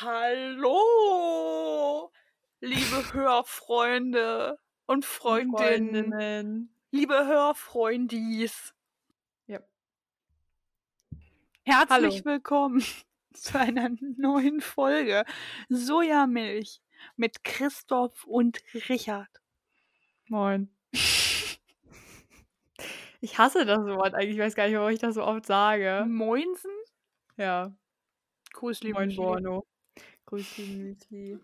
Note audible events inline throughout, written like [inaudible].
Hallo, liebe Hörfreunde und Freundinnen, Freundinnen. liebe Hörfreundis. Ja. Herzlich Hallo. willkommen [laughs] zu einer neuen Folge Sojamilch mit Christoph und Richard. Moin. Ich hasse das Wort eigentlich. Ich weiß gar nicht, warum ich das so oft sage. Moinsen? Ja. Grüß, liebe Moin. Borno. Grüß die Müsli.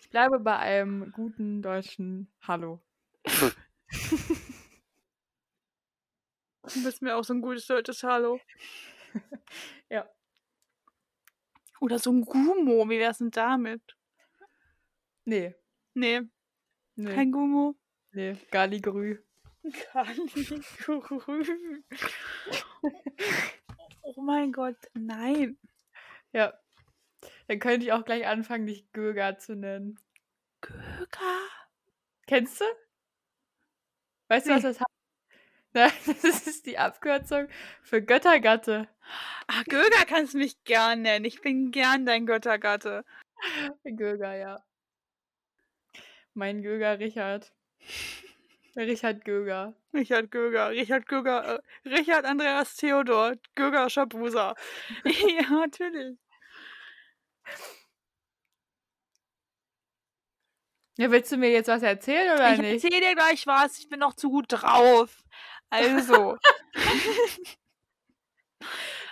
Ich bleibe bei einem guten deutschen Hallo. Du bist mir auch so ein gutes deutsches Hallo. Ja. Oder so ein Gumo, wie wär's denn damit? Nee. Nee, Nee. kein Gumo. nee. Galligrü. Galligrü. oh mein Gott, nein. Ja. Dann könnte ich auch gleich anfangen, dich Göger zu nennen. Göger? Kennst du? Weißt du, was Nee. das heißt? [laughs] Nein, [laughs] das ist die Abkürzung für Göttergatte. Ah, Göger kannst du mich gern nennen. Ich bin gern dein Göttergatte. [laughs] Göger, ja. Mein Göger Richard. Richard Göger. Richard Göger, Richard Göger, äh, Richard Andreas Theodor, Göger Schabusa. ja, natürlich. Ja, willst du mir jetzt was erzählen oder ich nicht? erzähl dir gleich was, ich bin noch zu gut drauf. Also, [laughs]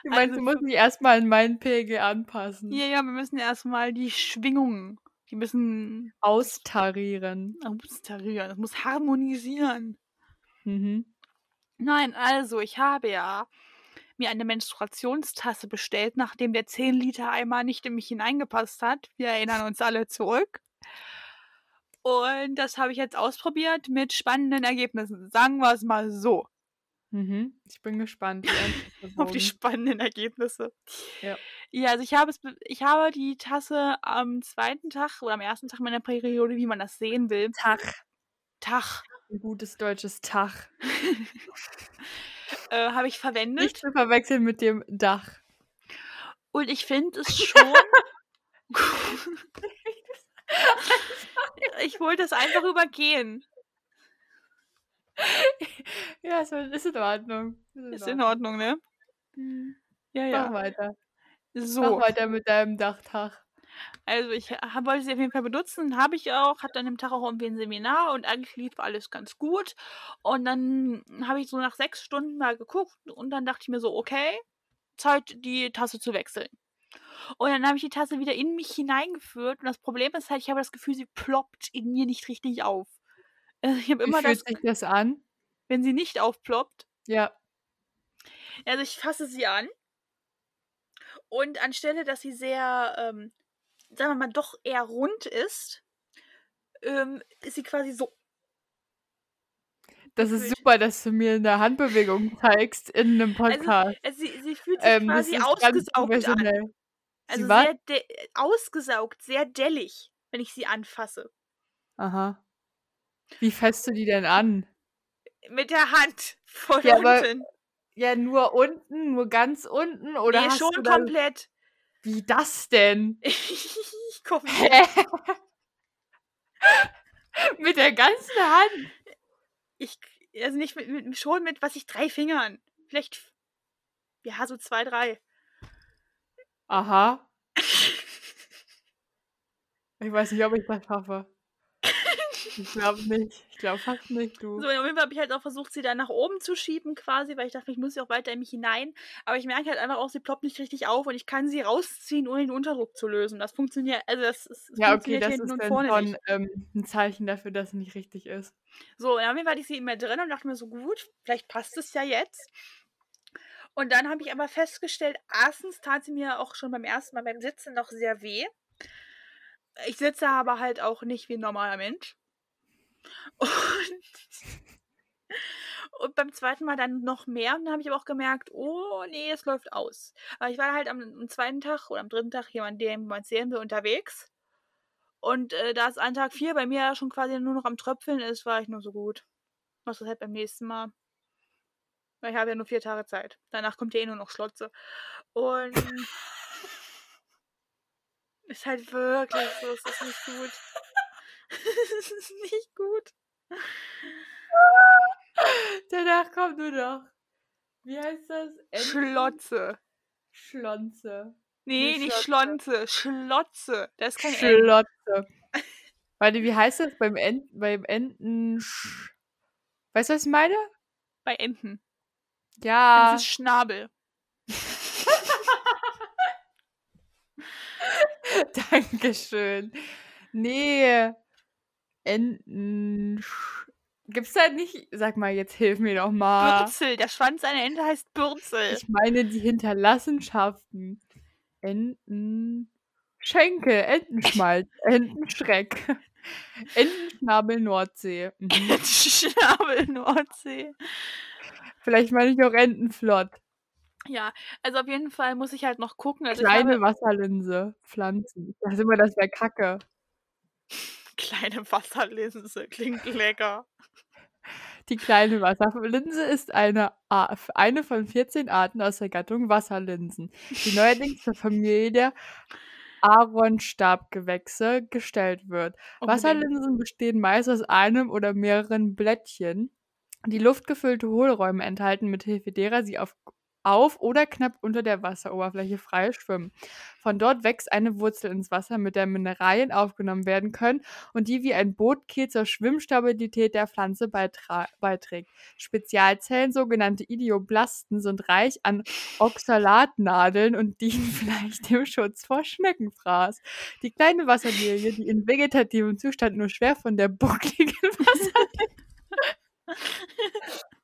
Du meinst, also du musst dich erstmal an meinen Pegel anpassen. ja, ja, wir müssen erstmal die Schwingungen, die müssen Austarieren. austarieren, das muss harmonisieren. Mhm. Nein, also ich habe ja mir eine Menstruationstasse bestellt, nachdem der 10 Liter Eimer nicht in mich hineingepasst hat. Wir erinnern uns alle zurück. Und das habe ich jetzt ausprobiert mit spannenden Ergebnissen. Sagen wir es mal so. Mhm. Ich bin gespannt. [laughs] Auf die spannenden Ergebnisse. Ja. Ja, also ich habe es, ich habe die Tasse am zweiten Tag oder am ersten Tag meiner Periode, wie man das sehen will, Tag. Tag, Ein gutes deutsches Tag. [laughs] äh, habe ich verwendet. Nicht zu verwechseln mit dem Dach. Und ich finde es schon. [laughs] ich wollte es einfach übergehen. Ja, ist, ist in Ordnung. Ist in Ordnung, ne? Mhm. Ja, Mach ja. weiter. So, Mach weiter mit deinem Dachtag. Also ich ha- wollte sie auf jeden Fall benutzen, habe ich auch, hatte an dem Tag auch irgendwie ein Seminar und eigentlich lief alles ganz gut. Und dann habe ich so nach sechs Stunden mal geguckt und dann dachte ich mir so, okay, Zeit, die Tasse zu wechseln. Und dann habe ich die Tasse wieder in mich hineingeführt und das Problem ist halt, ich habe das Gefühl, sie ploppt in mir nicht richtig auf. Also ich habe Wie immer fühlt das, sich das an? wenn sie nicht aufploppt, Ja. Also ich fasse sie an und anstelle, dass sie sehr, ähm, sagen wir mal, doch eher rund ist, ähm, ist sie quasi so. Das ist super, dass du mir eine Handbewegung zeigst in einem Also, Podcast. also sie, sie fühlt sich Ähm, quasi ausgesaugt an. Also Sie was? sehr ausgesaugt, sehr dellig, wenn ich sie anfasse. Aha. Wie fasst du die denn an? Mit der Hand [laughs] von Ja, aber unten. ja, nur unten, nur ganz unten oder nee, hast schon du komplett. Wie das denn? [laughs] ich komme? [laughs] Mit der ganzen Hand? Ich, also nicht mit, mit, schon mit, was ich, drei Fingern. Vielleicht, ja, so zwei, drei. Aha. [laughs] Ich weiß nicht, ob ich das schaffe. Ich glaube nicht. Ich glaube fast nicht, du. So, auf jeden Fall habe ich halt auch versucht, sie dann nach oben zu schieben quasi, weil ich dachte, ich muss sie auch weiter in mich hinein. Aber ich merke halt einfach auch, sie ploppt nicht richtig auf und ich kann sie rausziehen, ohne den Unterdruck zu lösen. Das funktioniert, also das, das Ja, okay, das ist dann schon ähm, ein Zeichen dafür, dass es nicht richtig ist. So, und auf jeden Fall hatte ich sie immer drin und dachte mir so, gut, vielleicht passt es ja jetzt. Und dann habe ich aber festgestellt, erstens tat sie mir auch schon beim ersten Mal beim Sitzen noch sehr weh. Ich sitze aber halt auch nicht wie ein normaler Mensch. Und, [laughs] und beim zweiten Mal dann noch mehr. Und dann habe ich aber auch gemerkt, oh nee, es läuft aus. Aber ich war halt am, am zweiten Tag oder am dritten Tag jemand, dem man sehen will, unterwegs. Und äh, da es an Tag 4 bei mir schon quasi nur noch am Tröpfeln ist, war ich nur so gut. Mach das halt beim nächsten Mal. Weil ich habe ja nur vier Tage Zeit. Danach kommt ja eh nur noch Schlotze. Und [laughs] Ist halt wirklich so, es ist nicht gut. [laughs] Es ist nicht gut. Danach kommt nur noch. Wie heißt das? Enten- Schlotze. Schlonze. Nee, nicht Schlotze. Schlonze. Schlotze. Das ist kein. Schlotze. [laughs] Warte, wie heißt das beim Enten? Beim Enten. Sch weißt du, was ich meine? Bei Enten. Ja. Das ist Schnabel. [laughs] Dankeschön. Nee. Enten. Gibt's da nicht. Sag mal, jetzt hilf mir doch mal. Bürzel. Der Schwanz einer Ente heißt Bürzel. Ich meine die Hinterlassenschaften. Enten. Schenkel, Entenschmalz, [laughs] Entenschreck. [laughs] Entenschnabel Nordsee. Mhm. Schnabel Nordsee. Vielleicht meine ich auch Entenflott. Ja, also auf jeden Fall muss ich halt noch gucken. Also ich Kleine habe, Wasserlinse, Pflanzen. Ich dachte immer, das wäre Kacke. Kleine [laughs] Wasserlinse. Klingt lecker. Die kleine Wasserlinse ist eine, eine von 14 Arten aus der Gattung Wasserlinsen, die neuerdings zur Familie der Aaronstabgewächse gestellt wird. Unbedingt. Wasserlinsen bestehen meist aus einem oder mehreren Blättchen, die luftgefüllte Hohlräume enthalten, mithilfe derer sie auf, auf oder knapp unter der Wasseroberfläche frei schwimmen. Von dort wächst eine Wurzel ins Wasser, mit der Mineralien aufgenommen werden können und die wie ein Bootkiel zur Schwimmstabilität der Pflanze beiträgt. Spezialzellen, sogenannte Idioblasten, sind reich an Oxalatnadeln und dienen [laughs] vielleicht dem Schutz vor Schneckenfraß. Die kleine Wasserlilie, die in vegetativem Zustand nur schwer von der buckligen [laughs] Wasserlinse [laughs]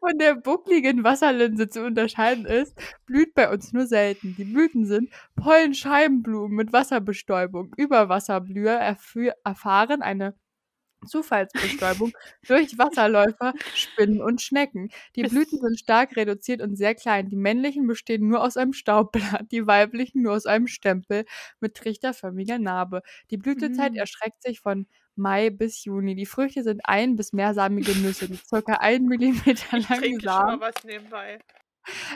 von der buckligen Wasserlinse zu unterscheiden ist, blüht bei uns nur selten. Die Blüten sind Pollenscheibenblumen mit Wasserbestäubung. Überwasserblüher erfahren eine Zufallsbestäubung durch Wasserläufer, Spinnen und Schnecken. Die Blüten sind stark reduziert und sehr klein. Die männlichen bestehen nur aus einem Staubblatt, die weiblichen nur aus einem Stempel mit trichterförmiger Narbe. Die Blütezeit Mm. erstreckt sich von Mai bis Juni. Die Früchte sind ein- bis mehrsamige Nüsse, die ca. 1 mm Ich langen trinke schon Samen mal was nebenbei.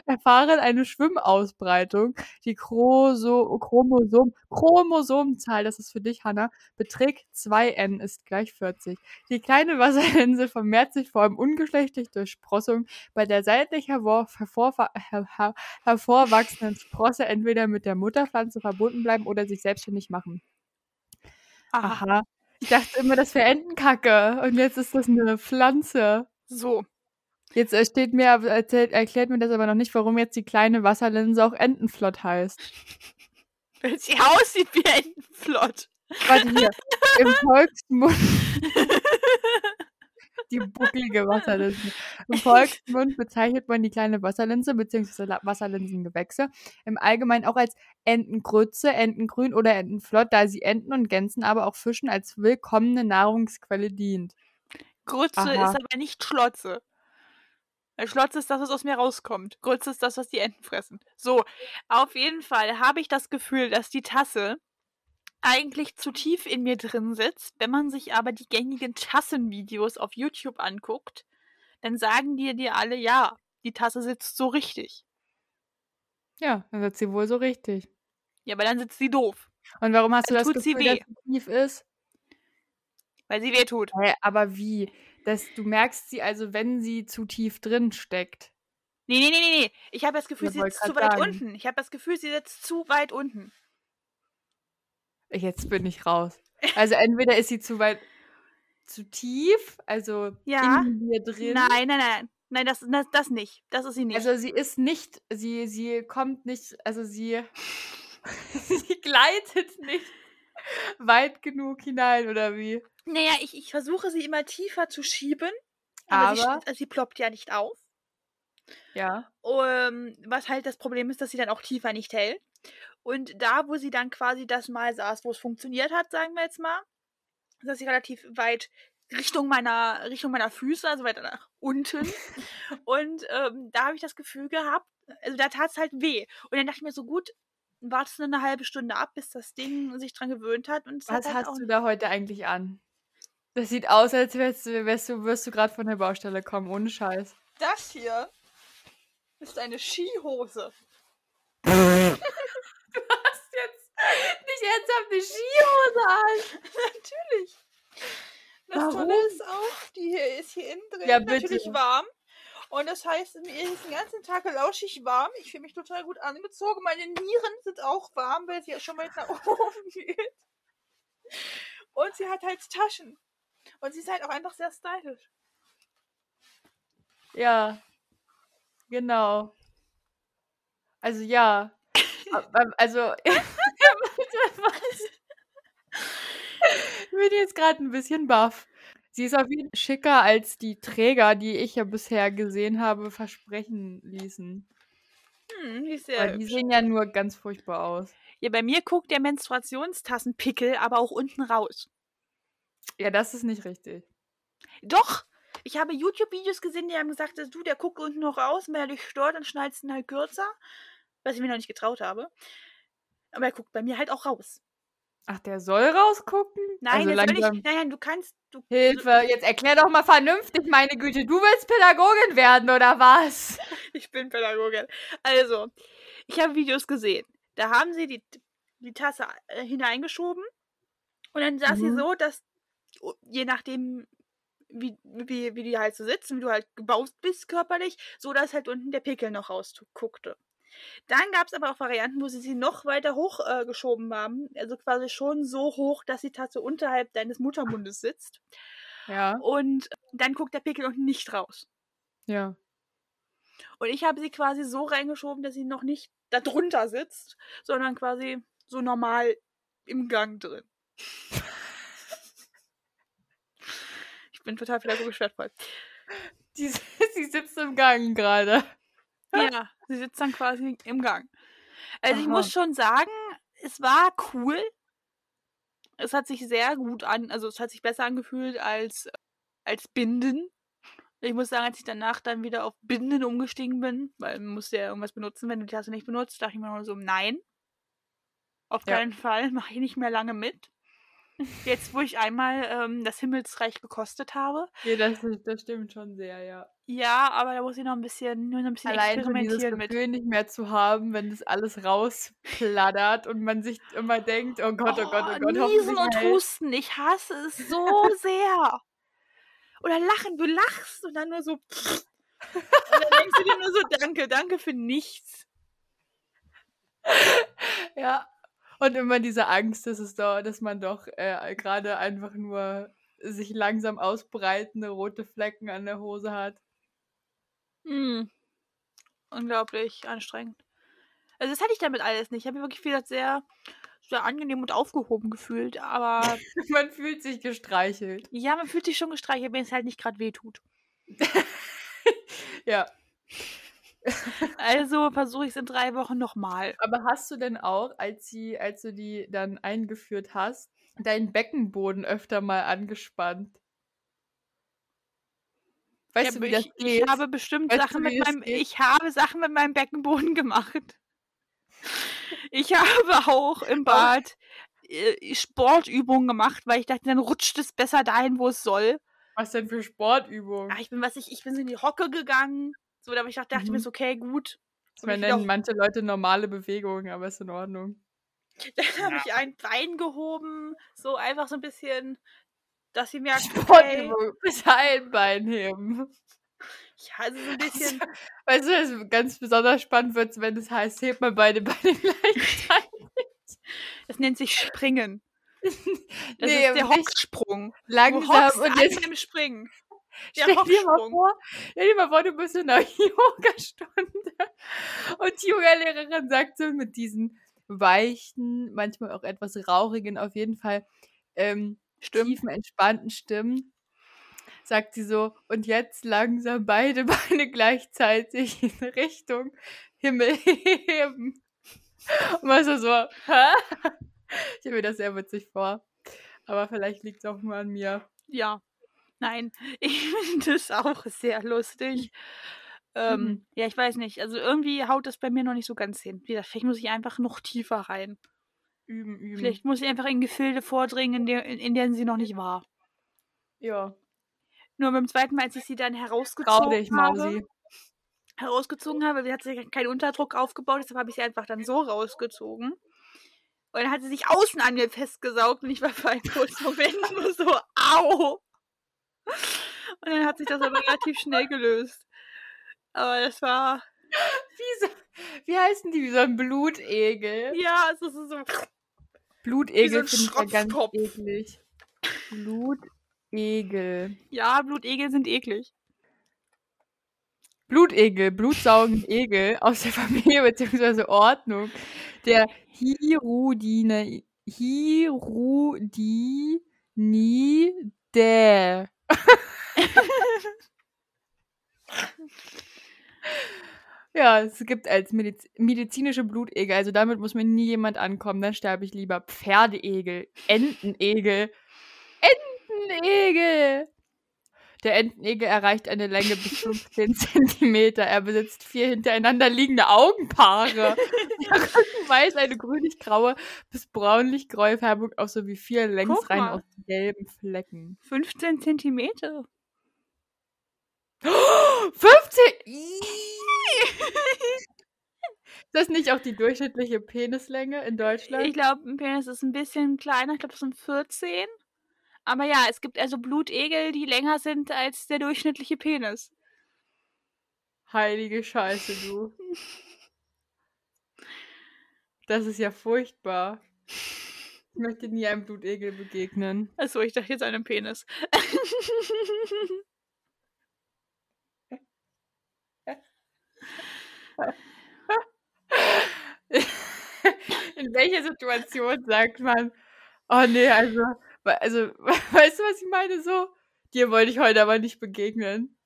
Erfahren eine Schwimmausbreitung. Die Chroso Chromosom Chromosomzahl, das ist für dich, Hanna, beträgt 2n ist gleich 40. Die kleine Wasserlinse vermehrt sich vor allem ungeschlechtlich durch Sprossung, bei der seitlich hervor, her, her, hervorwachsenden Sprosse entweder mit der Mutterpflanze verbunden bleiben oder sich selbstständig machen. Aha. Aha. Ich dachte immer, das wäre Entenkacke und jetzt ist das eine Pflanze. So. Jetzt äh, steht mir, erzählt, erklärt mir das aber noch nicht, warum jetzt die kleine Wasserlinse auch Entenflott heißt. [laughs] Weil sie aussieht wie Entenflott. Warte hier. Im [laughs] Volksmund. die bucklige Wasserlinse. Im Volksmund bezeichnet man die kleine Wasserlinse bzw. Wasserlinsengewächse im Allgemeinen auch als Entengrütze, Entengrün oder Entenflott, da sie Enten und Gänsen, aber auch Fischen als willkommene Nahrungsquelle dient. Grütze Aha. ist aber nicht Schlotze. Weil Schlotze ist das, was aus mir rauskommt. Grütze ist das, was die Enten fressen. So, auf jeden Fall habe ich das Gefühl, dass die Tasse eigentlich zu tief in mir drin sitzt. Wenn man sich aber die gängigen Tassenvideos auf YouTube anguckt, dann sagen die dir alle, ja, die Tasse sitzt so richtig. Ja, dann sitzt sie wohl so richtig. Ja, aber dann sitzt sie doof, Und warum hast du Dann das tut sie Gefühl, dass sie tief ist? weil sie weh tut. Hä, aber wie? Das, du merkst sie also, wenn sie zu tief drin steckt. Nee, nee, nee, nee, nee. Ich habe das Gefühl, sie sitzt zu weit sagen. unten. Ich habe das Gefühl, sie sitzt zu weit unten. Jetzt bin ich raus. Also entweder ist sie zu weit, zu tief, also Ja. in mir drin. Nein, nein, nein. Nein, das, das, das nicht. Das ist sie nicht. Also sie ist nicht, sie, sie kommt nicht, also sie, [laughs] sie gleitet nicht [laughs] weit genug hinein, oder wie? naja, ich, ich versuche sie immer tiefer zu schieben. Aber, sie, Aber? sch- sie ploppt ja nicht auf. Ja. Ähm, was halt das Problem ist, dass sie dann auch tiefer nicht hält. Und da, wo sie dann quasi das Mal saß, wo es funktioniert hat, sagen wir jetzt mal, saß sie relativ weit Richtung meiner, Richtung meiner Füße, also weiter nach unten. [laughs] und ähm, da habe ich das Gefühl gehabt, also da tat es halt weh. Und dann dachte ich mir so, gut, wartest du eine halbe Stunde ab, bis das Ding sich dran gewöhnt hat. Und hat Was halt hast du da heute eigentlich an? Das sieht aus, als wärst du, wärst du, wirst du gerade von der Baustelle kommen, ohne Scheiß. Das hier ist eine Skihose. Was jetzt? ernsthaft eine Skihose an? [laughs] Natürlich. Das Warum? Tolle ist auch, die hier ist hier innen drin Ja, natürlich warm. Und das heißt, mir ist den ganzen Tag lauschig warm. Ich fühle mich total gut angezogen. Meine Nieren sind auch warm, weil sie ja schon mal nach [laughs] oben geht. Und sie hat halt Taschen. Und sie ist halt auch einfach sehr stylisch. Ja. Genau. Also ja. [laughs] Also. [laughs] Ich bin jetzt gerade ein bisschen baff. Sie ist auf jeden Fall schicker als die Träger, die ich ja bisher gesehen habe, versprechen ließen. Hm, die Weil die sehen ja nur ganz furchtbar aus. Ja, bei mir guckt der Menstruationstassenpickel aber auch unten raus. Ja, das ist nicht richtig. Doch! Ich habe YouTube-Videos gesehen, die haben gesagt, dass du, der guckt unten noch raus, wenn er dich stört, dann schneidest du ihn halt kürzer. Was ich mir noch nicht getraut habe. Aber er guckt bei mir halt auch raus. Ach, der soll rausgucken? Nein, also langsam. ich, nein, nein, du kannst. Du, Hilfe, jetzt erklär doch mal vernünftig, meine Güte. Du willst Pädagogin werden, oder was? [laughs] Ich bin Pädagogin. Also, ich habe Videos gesehen. Da haben sie die, die Tasse äh, hineingeschoben und dann saß sie Mhm. so, dass je nachdem, wie, wie, wie die halt so sitzen, wie du halt gebaut bist körperlich, so dass halt unten der Pickel noch rausguckte. Dann gab es aber auch Varianten, wo sie sie noch weiter hoch äh, haben. Also quasi schon so hoch, dass die Tasse unterhalb deines Muttermundes sitzt. Ja, Und dann guckt der Pickel unten nicht raus. ja. Und ich habe sie quasi so reingeschoben, dass sie noch nicht da drunter sitzt, sondern quasi so normal im Gang drin. Ich bin total pädagogisch wertvoll. Die, [laughs] sie sitzt im Gang gerade. Ja, sie sitzt dann quasi im Gang. Also ich Aha. muss schon sagen, es war cool. Es hat sich sehr gut an, also es hat sich besser angefühlt als, als Binden. Ich muss sagen, als ich danach dann wieder auf Binden umgestiegen bin, weil man musste ja irgendwas benutzen, wenn du die Tasse nicht benutzt, dachte ich mir nur so, nein. Auf Ja. keinen Fall, [laughs] mache ich nicht mehr lange mit. Jetzt, wo ich einmal ähm, das Himmelsreich gekostet habe. Ja, das, das stimmt schon sehr, ja. Ja, aber da muss ich noch ein bisschen, nur noch ein bisschen Allein dieses experimentieren mit. Gefühl nicht mehr zu haben, wenn das alles rausplattert und man sich immer denkt, oh Gott, oh Gott, oh Gott, Niesen und hält- Husten, ich hasse es so [laughs] sehr. Oder lachen, du lachst und dann nur so. [laughs] Und dann denkst du dir nur so, danke, danke für nichts. Ja. Und immer diese Angst, dass es doch, dass man doch äh, gerade einfach nur sich langsam ausbreitende rote Flecken an der Hose hat. Hm. Unglaublich anstrengend. Also das hatte ich damit alles nicht. Ich habe mich wirklich viel sehr, sehr angenehm und aufgehoben gefühlt. Aber [laughs] Man fühlt sich gestreichelt. ja, man fühlt sich schon gestreichelt, wenn es halt nicht gerade weh tut. [laughs] Ja. Also versuche ich es in drei Wochen nochmal. Aber hast du denn auch, als, sie, als du die dann eingeführt hast, deinen Beckenboden öfter mal angespannt? Weißt Ja, du, wie das ich, geht? ich habe bestimmt Weißt du, Sachen wie mit das meinem, geht? ich habe Sachen mit meinem Beckenboden gemacht. Ich habe auch im Bad äh, Sportübungen gemacht, weil ich dachte, dann rutscht es besser dahin, wo es soll. Was denn für Sportübungen? Ach, ich bin was ich, ich bin in die Hocke gegangen, so, aber ich dachte, dachte Mhm. mir so, okay, gut. Das man nennen manche Leute normale Bewegungen, aber ist in Ordnung. [laughs] Dann habe ich ein Bein gehoben, so einfach so ein bisschen, dass sie [laughs] merken, okay, bis ein Bein heben. [laughs] ja, also so ein bisschen, Weißt du, was ganz besonders spannend wird, wenn es heißt, hebt mal beide Beine gleichzeitig. das nennt sich Springen. Das Nee, ist der Hocksprung. Langsam und jetzt beim Springen. [laughs] Der Stell dir mal vor, stell dir mal vor, du bist in einer [laughs] Yoga-Stunde und die Yoga-Lehrerin sagt so mit diesen weichen, manchmal auch etwas rauchigen, auf jeden Fall ähm, Stimmt. tiefen, entspannten Stimmen, sagt sie so, und jetzt langsam beide [laughs] Beine gleichzeitig in Richtung Himmel heben. Und man ist so, hä? Ich stelle mir das sehr witzig vor. Aber vielleicht liegt es auch nur an mir. Ja. Nein, [laughs] ich finde es auch sehr lustig. Ähm, Mhm. Ja, ich weiß nicht. Also irgendwie haut das bei mir noch nicht so ganz hin. Wie gesagt, vielleicht muss ich einfach noch tiefer rein. Üben, üben. Vielleicht muss ich einfach in Gefilde vordringen, in, der, in, in denen sie noch nicht war. Ja. Nur beim zweiten Mal, als ich sie dann herausgezogen dich, habe, Mausi. herausgezogen habe, sie hat sich keinen Unterdruck aufgebaut, deshalb habe ich sie einfach dann so rausgezogen. Und dann hat sie sich außen an mir festgesaugt und ich war für einen kurzen Moment nur so, au! Und dann hat sich das aber relativ schnell gelöst. Aber das war. Wie, so, wie heißen die? Wie so ein Blutegel. Ja, es ist so. Blutegel so finde ich ja ganz eklig. Blutegel. Ja, Blutegel sind eklig. Blutegel, blutsaugende Egel aus der Familie bzw. Ordnung der Hirudine, Hirudinidae. [laughs] Ja, es gibt als Mediz medizinische Blutegel, also damit muss mir nie jemand ankommen, dann sterbe ich lieber. Pferdeegel, Entenegel, Entenegel. Der Entenegel erreicht eine Länge bis 15 Zentimeter. Er besitzt vier hintereinander liegende Augenpaare. [laughs] Der Rücken weiß eine grünlich-graue bis bräunlich-graue Färbung aus sowie vier Längsreihen aus gelben Flecken. 15 Zentimeter. [gasps] 15! Ist das nicht auch die durchschnittliche Penislänge in Deutschland? Ich glaube, ein Penis ist ein bisschen kleiner. Ich glaube, das sind 14. Aber ja, es gibt also Blutegel, die länger sind als der durchschnittliche Penis. Heilige Scheiße, du. [laughs] Das ist ja furchtbar. Ich möchte nie einem Blutegel begegnen. Achso, ich dachte jetzt einem Penis. [laughs] In welcher Situation sagt man, oh nee, also, also, [laughs] weißt du, was ich meine? So, dir wollte ich heute aber nicht begegnen.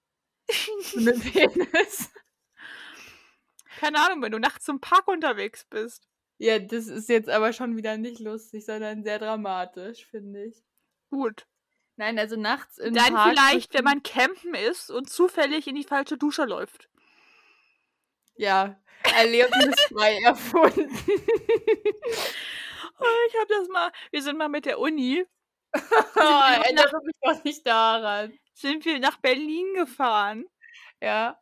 So einem Penis. Keine Ahnung, wenn du nachts im Park unterwegs bist. Ja, das ist jetzt aber schon wieder nicht lustig, sondern sehr dramatisch, finde ich. Gut. Nein, also nachts in Dann Park vielleicht, wenn man campen ist und zufällig in die falsche Dusche läuft. Ja, erlebnisfrei erfunden. [laughs] Oh, ich habe das mal, wir sind mal mit der Uni, [laughs] [laughs] erinnere mich doch nicht daran. sind wir nach Berlin gefahren. Ja.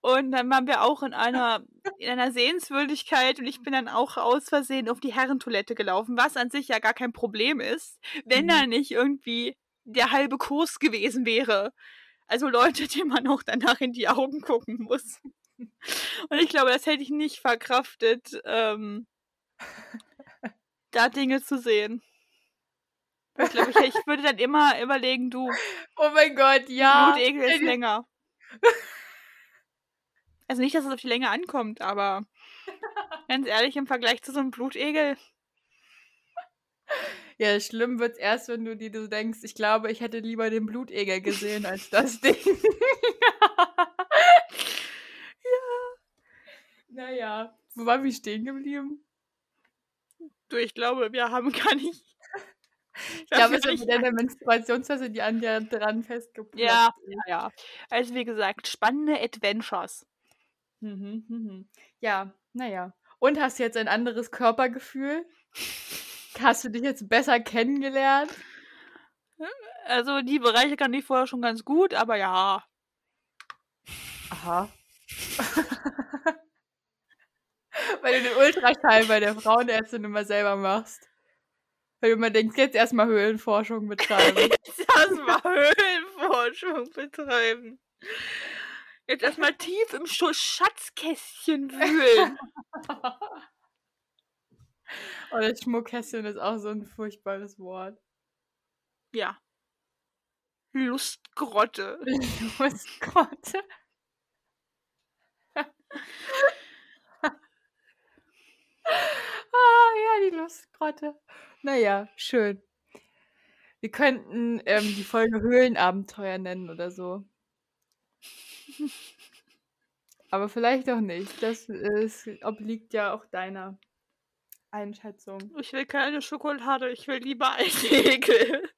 Und dann waren wir auch in einer, in einer Sehenswürdigkeit und ich bin dann auch aus Versehen auf die Herrentoilette gelaufen, was an sich ja gar kein Problem ist, wenn Mhm. da nicht irgendwie der halbe Kurs gewesen wäre. Also Leute, [laughs] denen man auch danach in die Augen gucken muss. Und ich glaube, das hätte ich nicht verkraftet, ähm, da Dinge zu sehen. Ich glaube, ich, ich würde dann immer überlegen, du, Oh mein Gott, ja. Blutegel ist länger. [laughs] Also nicht, dass es auf die Länge ankommt, aber ganz ehrlich, im Vergleich zu so einem Blutegel, Ja, schlimm wird's erst, wenn du dir so denkst, ich glaube, ich hätte lieber den Blutegel gesehen [laughs] als das Ding. [laughs] ja. Naja, wo waren wir stehen geblieben? du, ich glaube, wir haben gar nicht. Ich glaube, es ist nicht- mit der [laughs] Menstruationsphase, die an dir dran festgeploppt Ja, ist. ja. Also wie gesagt, spannende Adventures. Mhm, mhm. Ja, naja. Und hast du jetzt ein anderes Körpergefühl? Hast du dich jetzt besser kennengelernt? Also die Bereiche kann ich vorher schon ganz gut, aber ja. Aha. [laughs] Weil du den Ultraschall bei der Frauenärztin immer selber machst. Weil du immer denkst, jetzt erstmal Höhlenforschung betreiben. [laughs] Das war Höhlenforschung betreiben. Jetzt erstmal tief im Schatzkästchen wühlen. [laughs] oh, das Schmuckkästchen ist auch so ein furchtbares Wort. Ja. Lustgrotte. [laughs] Lustgrotte. ah, ja, die Lustgrotte. Naja, schön. Wir könnten ähm, die Folge Höhlenabenteuer nennen oder so. [laughs] Aber vielleicht auch nicht. Das ist, obliegt ja auch deiner Einschätzung. Ich will keine Schokolade, ich will lieber Eisegel.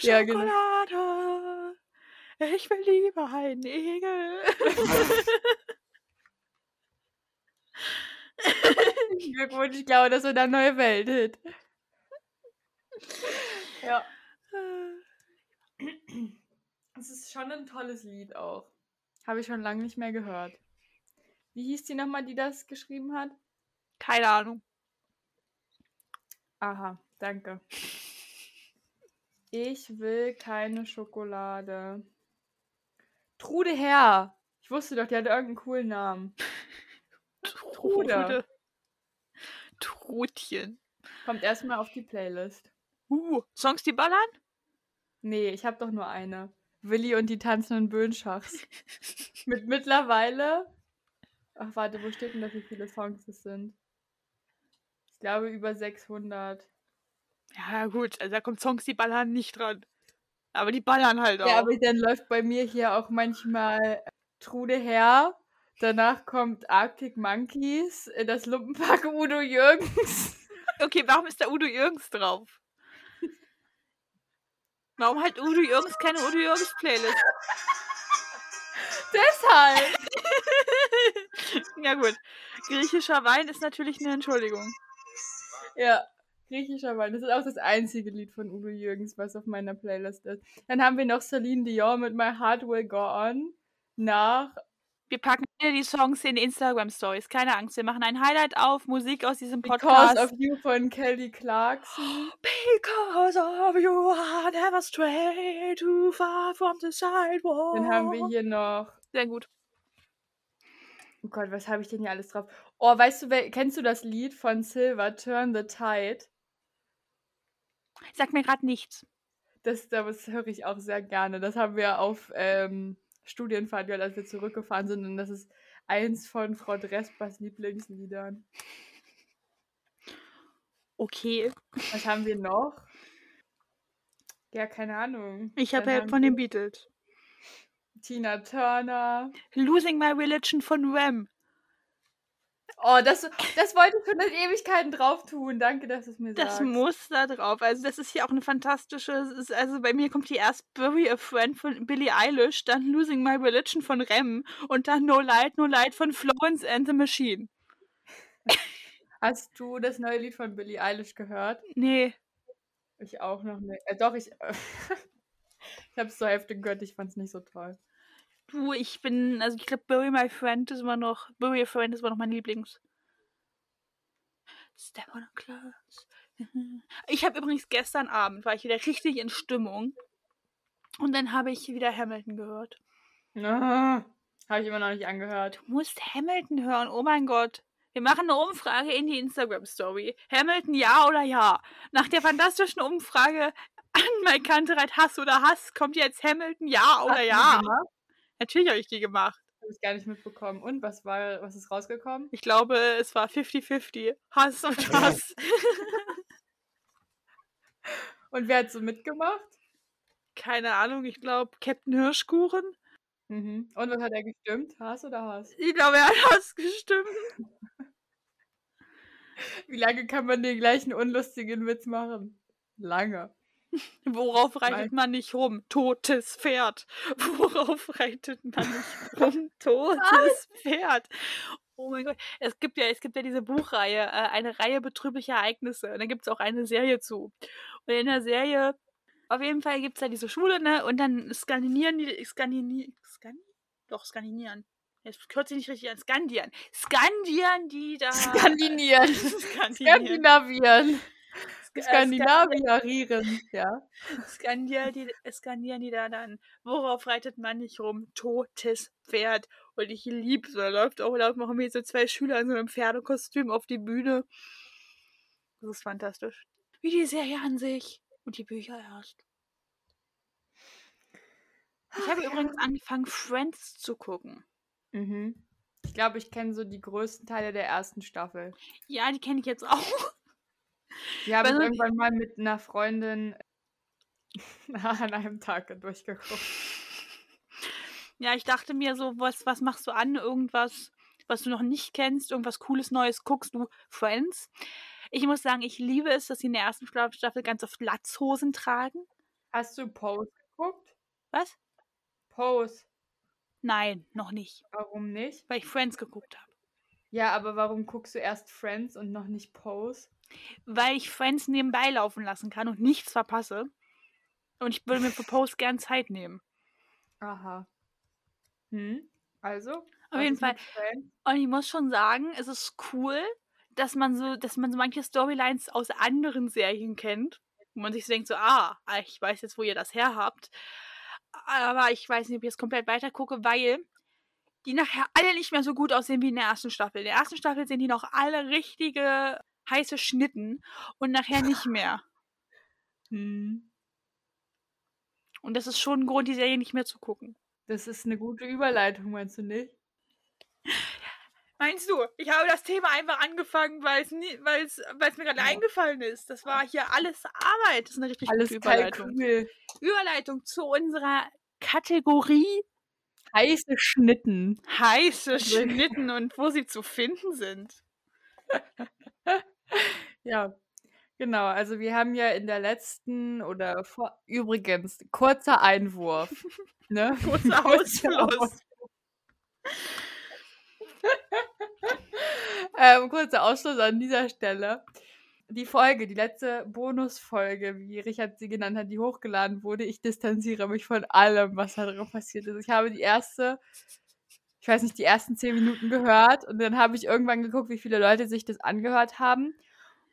Ich will keine [laughs] genau. Schokolade. Ich will lieber einen Egel. [laughs] [laughs] Glückwunsch, ich glaube, das wird ein neuer Welthit. Ja. Es ist schon ein tolles Lied auch. Habe ich schon lange nicht mehr gehört. Wie hieß die nochmal, die das geschrieben hat? Keine Ahnung. Aha, danke. Ich will keine Schokolade. Trude Herr. Ich wusste doch, die hatte irgendeinen coolen Namen. Trude. Trutchen. [laughs] Kommt erstmal auf die Playlist. Uh, Songs, die ballern? Nee, ich habe doch nur eine. Willi und die tanzenden Böhnschachs. Mit mittlerweile. Ach, warte, wo steht denn da, wie viele Songs es sind? Ich glaube über 600. Ja, gut, also da kommt Songs, die ballern nicht dran. Aber die ballern halt auch. Ja, aber dann läuft bei mir hier auch manchmal Trude her. Danach kommt Arctic Monkeys, äh, das Lumpenpack [laughs] Udo Jürgens. Okay, warum ist da Udo Jürgens drauf? Warum hat Udo Jürgens keine Udo Jürgens Playlist? [laughs] Deshalb. [laughs] ja gut. Griechischer Wein ist natürlich eine Entschuldigung. Ja, griechischer Wein. Das ist auch das einzige Lied von Udo Jürgens, was auf meiner Playlist ist. Dann haben wir noch Celine Dion mit My Heart Will Go On. Nach wir packen alle die Songs in Instagram Stories. Keine Angst, wir machen ein Highlight auf Musik aus diesem Because Podcast. of You von Kelly Clarkson. [gasps] Because of you, I never stray too far from the sidewalk. Dann haben wir hier noch. Sehr gut. Oh Gott, was habe ich denn hier alles drauf? Oh, weißt du, kennst du das Lied von Silver, Turn the Tide? Sag mir gerade nichts. Das, das höre ich auch sehr gerne. Das haben wir auf ähm, Studienfahrt als wir zurückgefahren sind. Und das ist eins von Frau Drespas Lieblingsliedern. Okay. Was haben wir noch? Ja, keine Ahnung. Ich habe Help von den Beatles. Tina Turner. Losing My Religion von Wham. Oh, das, das wollte ich schon seit Ewigkeiten drauf tun. Danke, dass du es mir das sagst. Das muss da drauf. Also, das ist hier auch eine fantastische. Also, bei mir kommt hier erst Bury a Friend von Billie Eilish, dann Losing My Religion von Rem und dann No Light, No Light von Florence and the Machine. [laughs] Hast du das neue Lied von Billie Eilish gehört? Nee. Ich auch noch nicht. Äh, doch, ich. [laughs] ich habe es zur Hälfte gehört, ich fand es nicht so toll. Du, ich bin, also ich glaube, Bury My Friend ist immer noch, Bury a Friend ist immer noch mein Lieblings. Step on a Class. [laughs] Ich habe übrigens gestern Abend, war ich wieder richtig in Stimmung. Und dann habe ich wieder Hamilton gehört. Ah, habe ich immer noch nicht angehört. Du musst Hamilton hören, oh mein Gott. Wir machen eine Umfrage in die Instagram-Story. Hamilton ja oder ja? Nach der fantastischen Umfrage an mein Kantereit Hass oder Hass kommt jetzt Hamilton ja oder Hast ja? Natürlich habe ich die gemacht. Habe ich gar nicht mitbekommen. Und was war, was ist rausgekommen? Ich glaube, es war 50-50. Hass und Hass. [laughs] und wer hat so mitgemacht? Keine Ahnung, ich glaube Captain Hirschkuchen. Mhm. Und was hat er gestimmt? Hass oder Hass? Ich glaube, er hat Hass gestimmt. [laughs] Wie lange kann man den gleichen unlustigen Witz machen? Lange. Worauf reitet man nicht rum? Totes Pferd. [laughs] Worauf reitet man nicht rum? [laughs] Totes Pferd. Oh mein Gott. Es gibt ja, es gibt ja diese Buchreihe, äh, eine Reihe betrüblicher Ereignisse. Und dann gibt es auch eine Serie zu. Und in der Serie, auf jeden Fall gibt es da diese Schule, ne? Und dann skandinieren die, skandinieren, Skan doch, skandinieren. Jetzt hört sich nicht richtig an. Skandieren. Skandieren die da. Skandinieren. [laughs] Skandinavieren. Skandinavierieren, ja. [laughs] Skandieren die, skandieren die da dann. Worauf reitet man nicht rum? Totes Pferd. Und ich liebe so. Da läuft auch, machen wir so zwei Schüler in so einem Pferdekostüm auf die Bühne. Das ist fantastisch. Wie die Serie an sich. Und die Bücher erst. Ich habe übrigens angefangen, Friends zu gucken. Mhm. Ich glaube, ich kenne so die größten Teile der ersten Staffel. Ja, die kenne ich jetzt auch. Die habe ich irgendwann mal mit einer Freundin [laughs] an einem Tag durchgeguckt. Ja, ich dachte mir so, was, was machst du an? Irgendwas, was du noch nicht kennst, irgendwas Cooles Neues, guckst du Friends. Ich muss sagen, ich liebe es, dass sie in der ersten Staffel ganz oft Latzhosen tragen. Hast du Pose geguckt? Was? Pose. Nein, noch nicht. Warum nicht? Weil ich Friends geguckt habe. Ja, aber warum guckst du erst Friends und noch nicht Pose? Weil ich Friends nebenbei laufen lassen kann und nichts verpasse. Und ich würde mir für Pose gern Zeit nehmen. Aha. Hm? Also? Auf jeden Fall. Und ich muss schon sagen, es ist cool, dass man so, dass man so manche Storylines aus anderen Serien kennt. Wo man sich so denkt, so, ah, ich weiß jetzt, wo ihr das her habt. Aber ich weiß nicht, ob ich jetzt komplett weiter gucke, weil die nachher alle nicht mehr so gut aussehen wie in der ersten Staffel. In der ersten Staffel sind die noch alle richtige heiße Schnitten und nachher nicht mehr. Hm. Und das ist schon ein Grund, die Serie nicht mehr zu gucken. Das ist eine gute Überleitung, meinst du nicht? Meinst du? Ich habe das Thema einfach angefangen, weil es nie- weil es weil es mir gerade Ja. eingefallen ist. Das war hier alles Arbeit. Das ist eine richtig Alles gute Überleitung. Kalkül. Überleitung zu unserer Kategorie Heiße Schnitten. heiße Schnitten und wo sie zu finden sind. [laughs] Ja, genau. Also wir haben ja in der letzten oder vor übrigens kurzer Einwurf. Ne? [laughs] Kurzer [laughs] Ausfluss. ähm, kurzer Ausschluss an dieser Stelle. Die Folge, die letzte Bonusfolge, wie Richard sie genannt hat, die hochgeladen wurde, ich distanziere mich von allem, was da drin passiert ist. Ich habe die erste, ich weiß nicht, die ersten zehn Minuten gehört und dann habe ich irgendwann geguckt, wie viele Leute sich das angehört haben.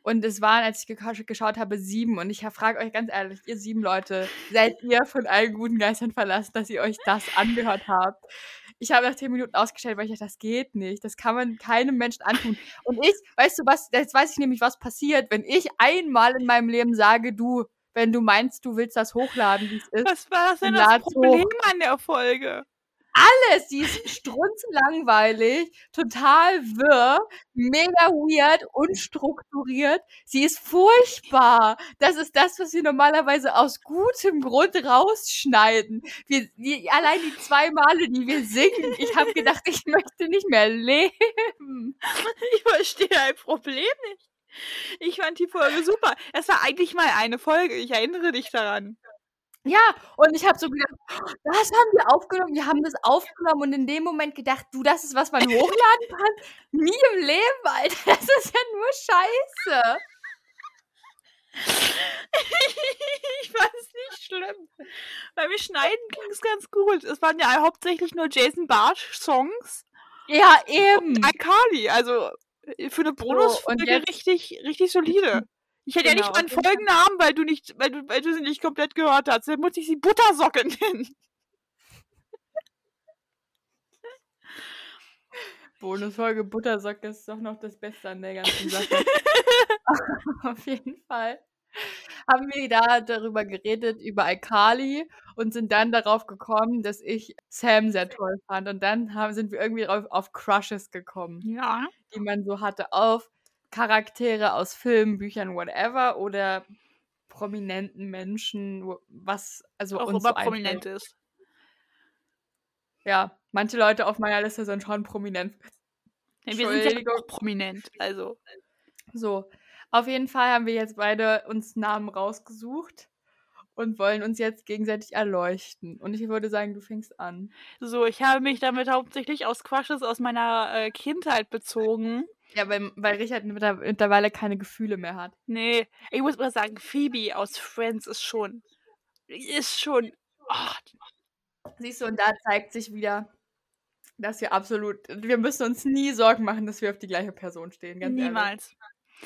Und es waren, als ich geschaut habe, sieben. Und ich frage euch ganz ehrlich, ihr sieben Leute, seid ihr von allen guten Geistern verlassen, dass ihr euch das angehört habt? Ich habe nach zehn Minuten ausgestellt, weil ich dachte, das geht nicht. Das kann man keinem Menschen antun. Und ich, weißt du was, jetzt weiß ich nämlich, was passiert, wenn ich einmal in meinem Leben sage, du, wenn du meinst, du willst das hochladen, wie es ist. Was war das denn das Problem an der Folge? Alles, die ist strunzenlangweilig, total wirr, mega weird, unstrukturiert. Sie ist furchtbar. Das ist das, was wir normalerweise aus gutem Grund rausschneiden. Wir, wir, allein die zwei Male, die wir singen, ich habe gedacht, ich möchte nicht mehr leben. Ich verstehe dein Problem nicht. Ich fand die Folge super. Es war eigentlich mal eine Folge. Ich erinnere dich daran. Ja, und ich habe so gedacht, "Oh, das haben wir aufgenommen, wir haben das aufgenommen und in dem Moment gedacht, du, das ist, was man hochladen kann? Nie im Leben, Alter, [laughs] das ist ja nur Scheiße. ich fand es nicht schlimm. Beim Schneiden ging es ganz gut. Es waren ja hauptsächlich nur Jason Bartsch-Songs. Ja, eben. Akali, also äh, für eine Bonusfolge jetzt- richtig, richtig solide. Ich hätte ja Genau, nicht mal einen Folgennamen, weil du nicht, weil du, weil du sie nicht komplett gehört hast. Dann muss ich sie Buttersocke nennen. Bonusfolge Buttersocke ist doch noch das Beste an der ganzen Sache. [laughs] Auf jeden Fall haben wir da darüber geredet, über Alkali und sind dann darauf gekommen, dass ich Sam sehr toll fand. Und dann haben, sind wir irgendwie auf, auf Crushes gekommen, Ja. die man so hatte auf Charaktere aus Filmen, Büchern, whatever oder prominenten Menschen, was also Auch uns so einfällt. prominent ist. Ja, manche Leute auf meiner Liste sind schon prominent. Ja, wir sind ja auch prominent. Also. So, auf jeden Fall haben wir jetzt beide uns Namen rausgesucht und wollen uns jetzt gegenseitig erleuchten. Und ich würde sagen, du fängst an. So, ich habe mich damit hauptsächlich aus Crushes aus meiner äh, Kindheit bezogen. Ja, weil, weil Richard mittlerweile keine Gefühle mehr hat. Nee, ich muss mal sagen, Phoebe aus Friends ist schon. Ist schon. Oh, Siehst du, und da zeigt sich wieder, dass wir absolut, wir müssen uns nie Sorgen machen, dass wir auf die gleiche Person stehen. Ganz ehrlich.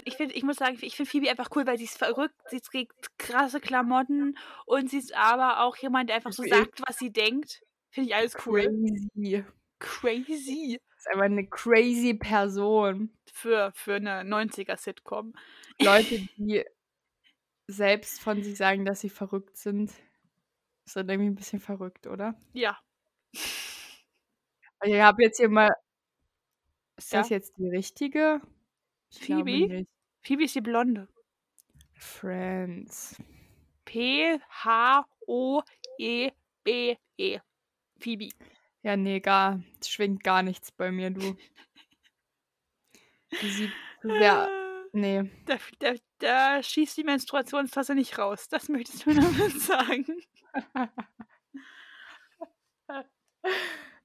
Ich, find, ich muss sagen, ich finde Phoebe einfach cool, weil sie ist verrückt, sie trägt krasse Klamotten und sie ist aber auch jemand, der einfach so sagt, was sie denkt. Finde ich alles cool. Crazy. Crazy. Das ist einfach eine crazy Person. Für, für eine 90er-Sitcom. Leute, die selbst von sich sagen, dass sie verrückt sind, sind irgendwie ein bisschen verrückt, oder? Ja. Ich habe jetzt hier mal. Ist Ja. das jetzt die richtige? Ich Phoebe? Phoebe ist die Blonde. Friends. P-H-O-E-B-E. Phoebe. Ja, nee, gar. Es schwingt gar nichts bei mir, du. Die sieht zu sehr. Äh, [laughs] Nee. Da, da, da schießt die Menstruationstasse nicht raus. Das möchtest du damit [laughs] sagen. [laughs]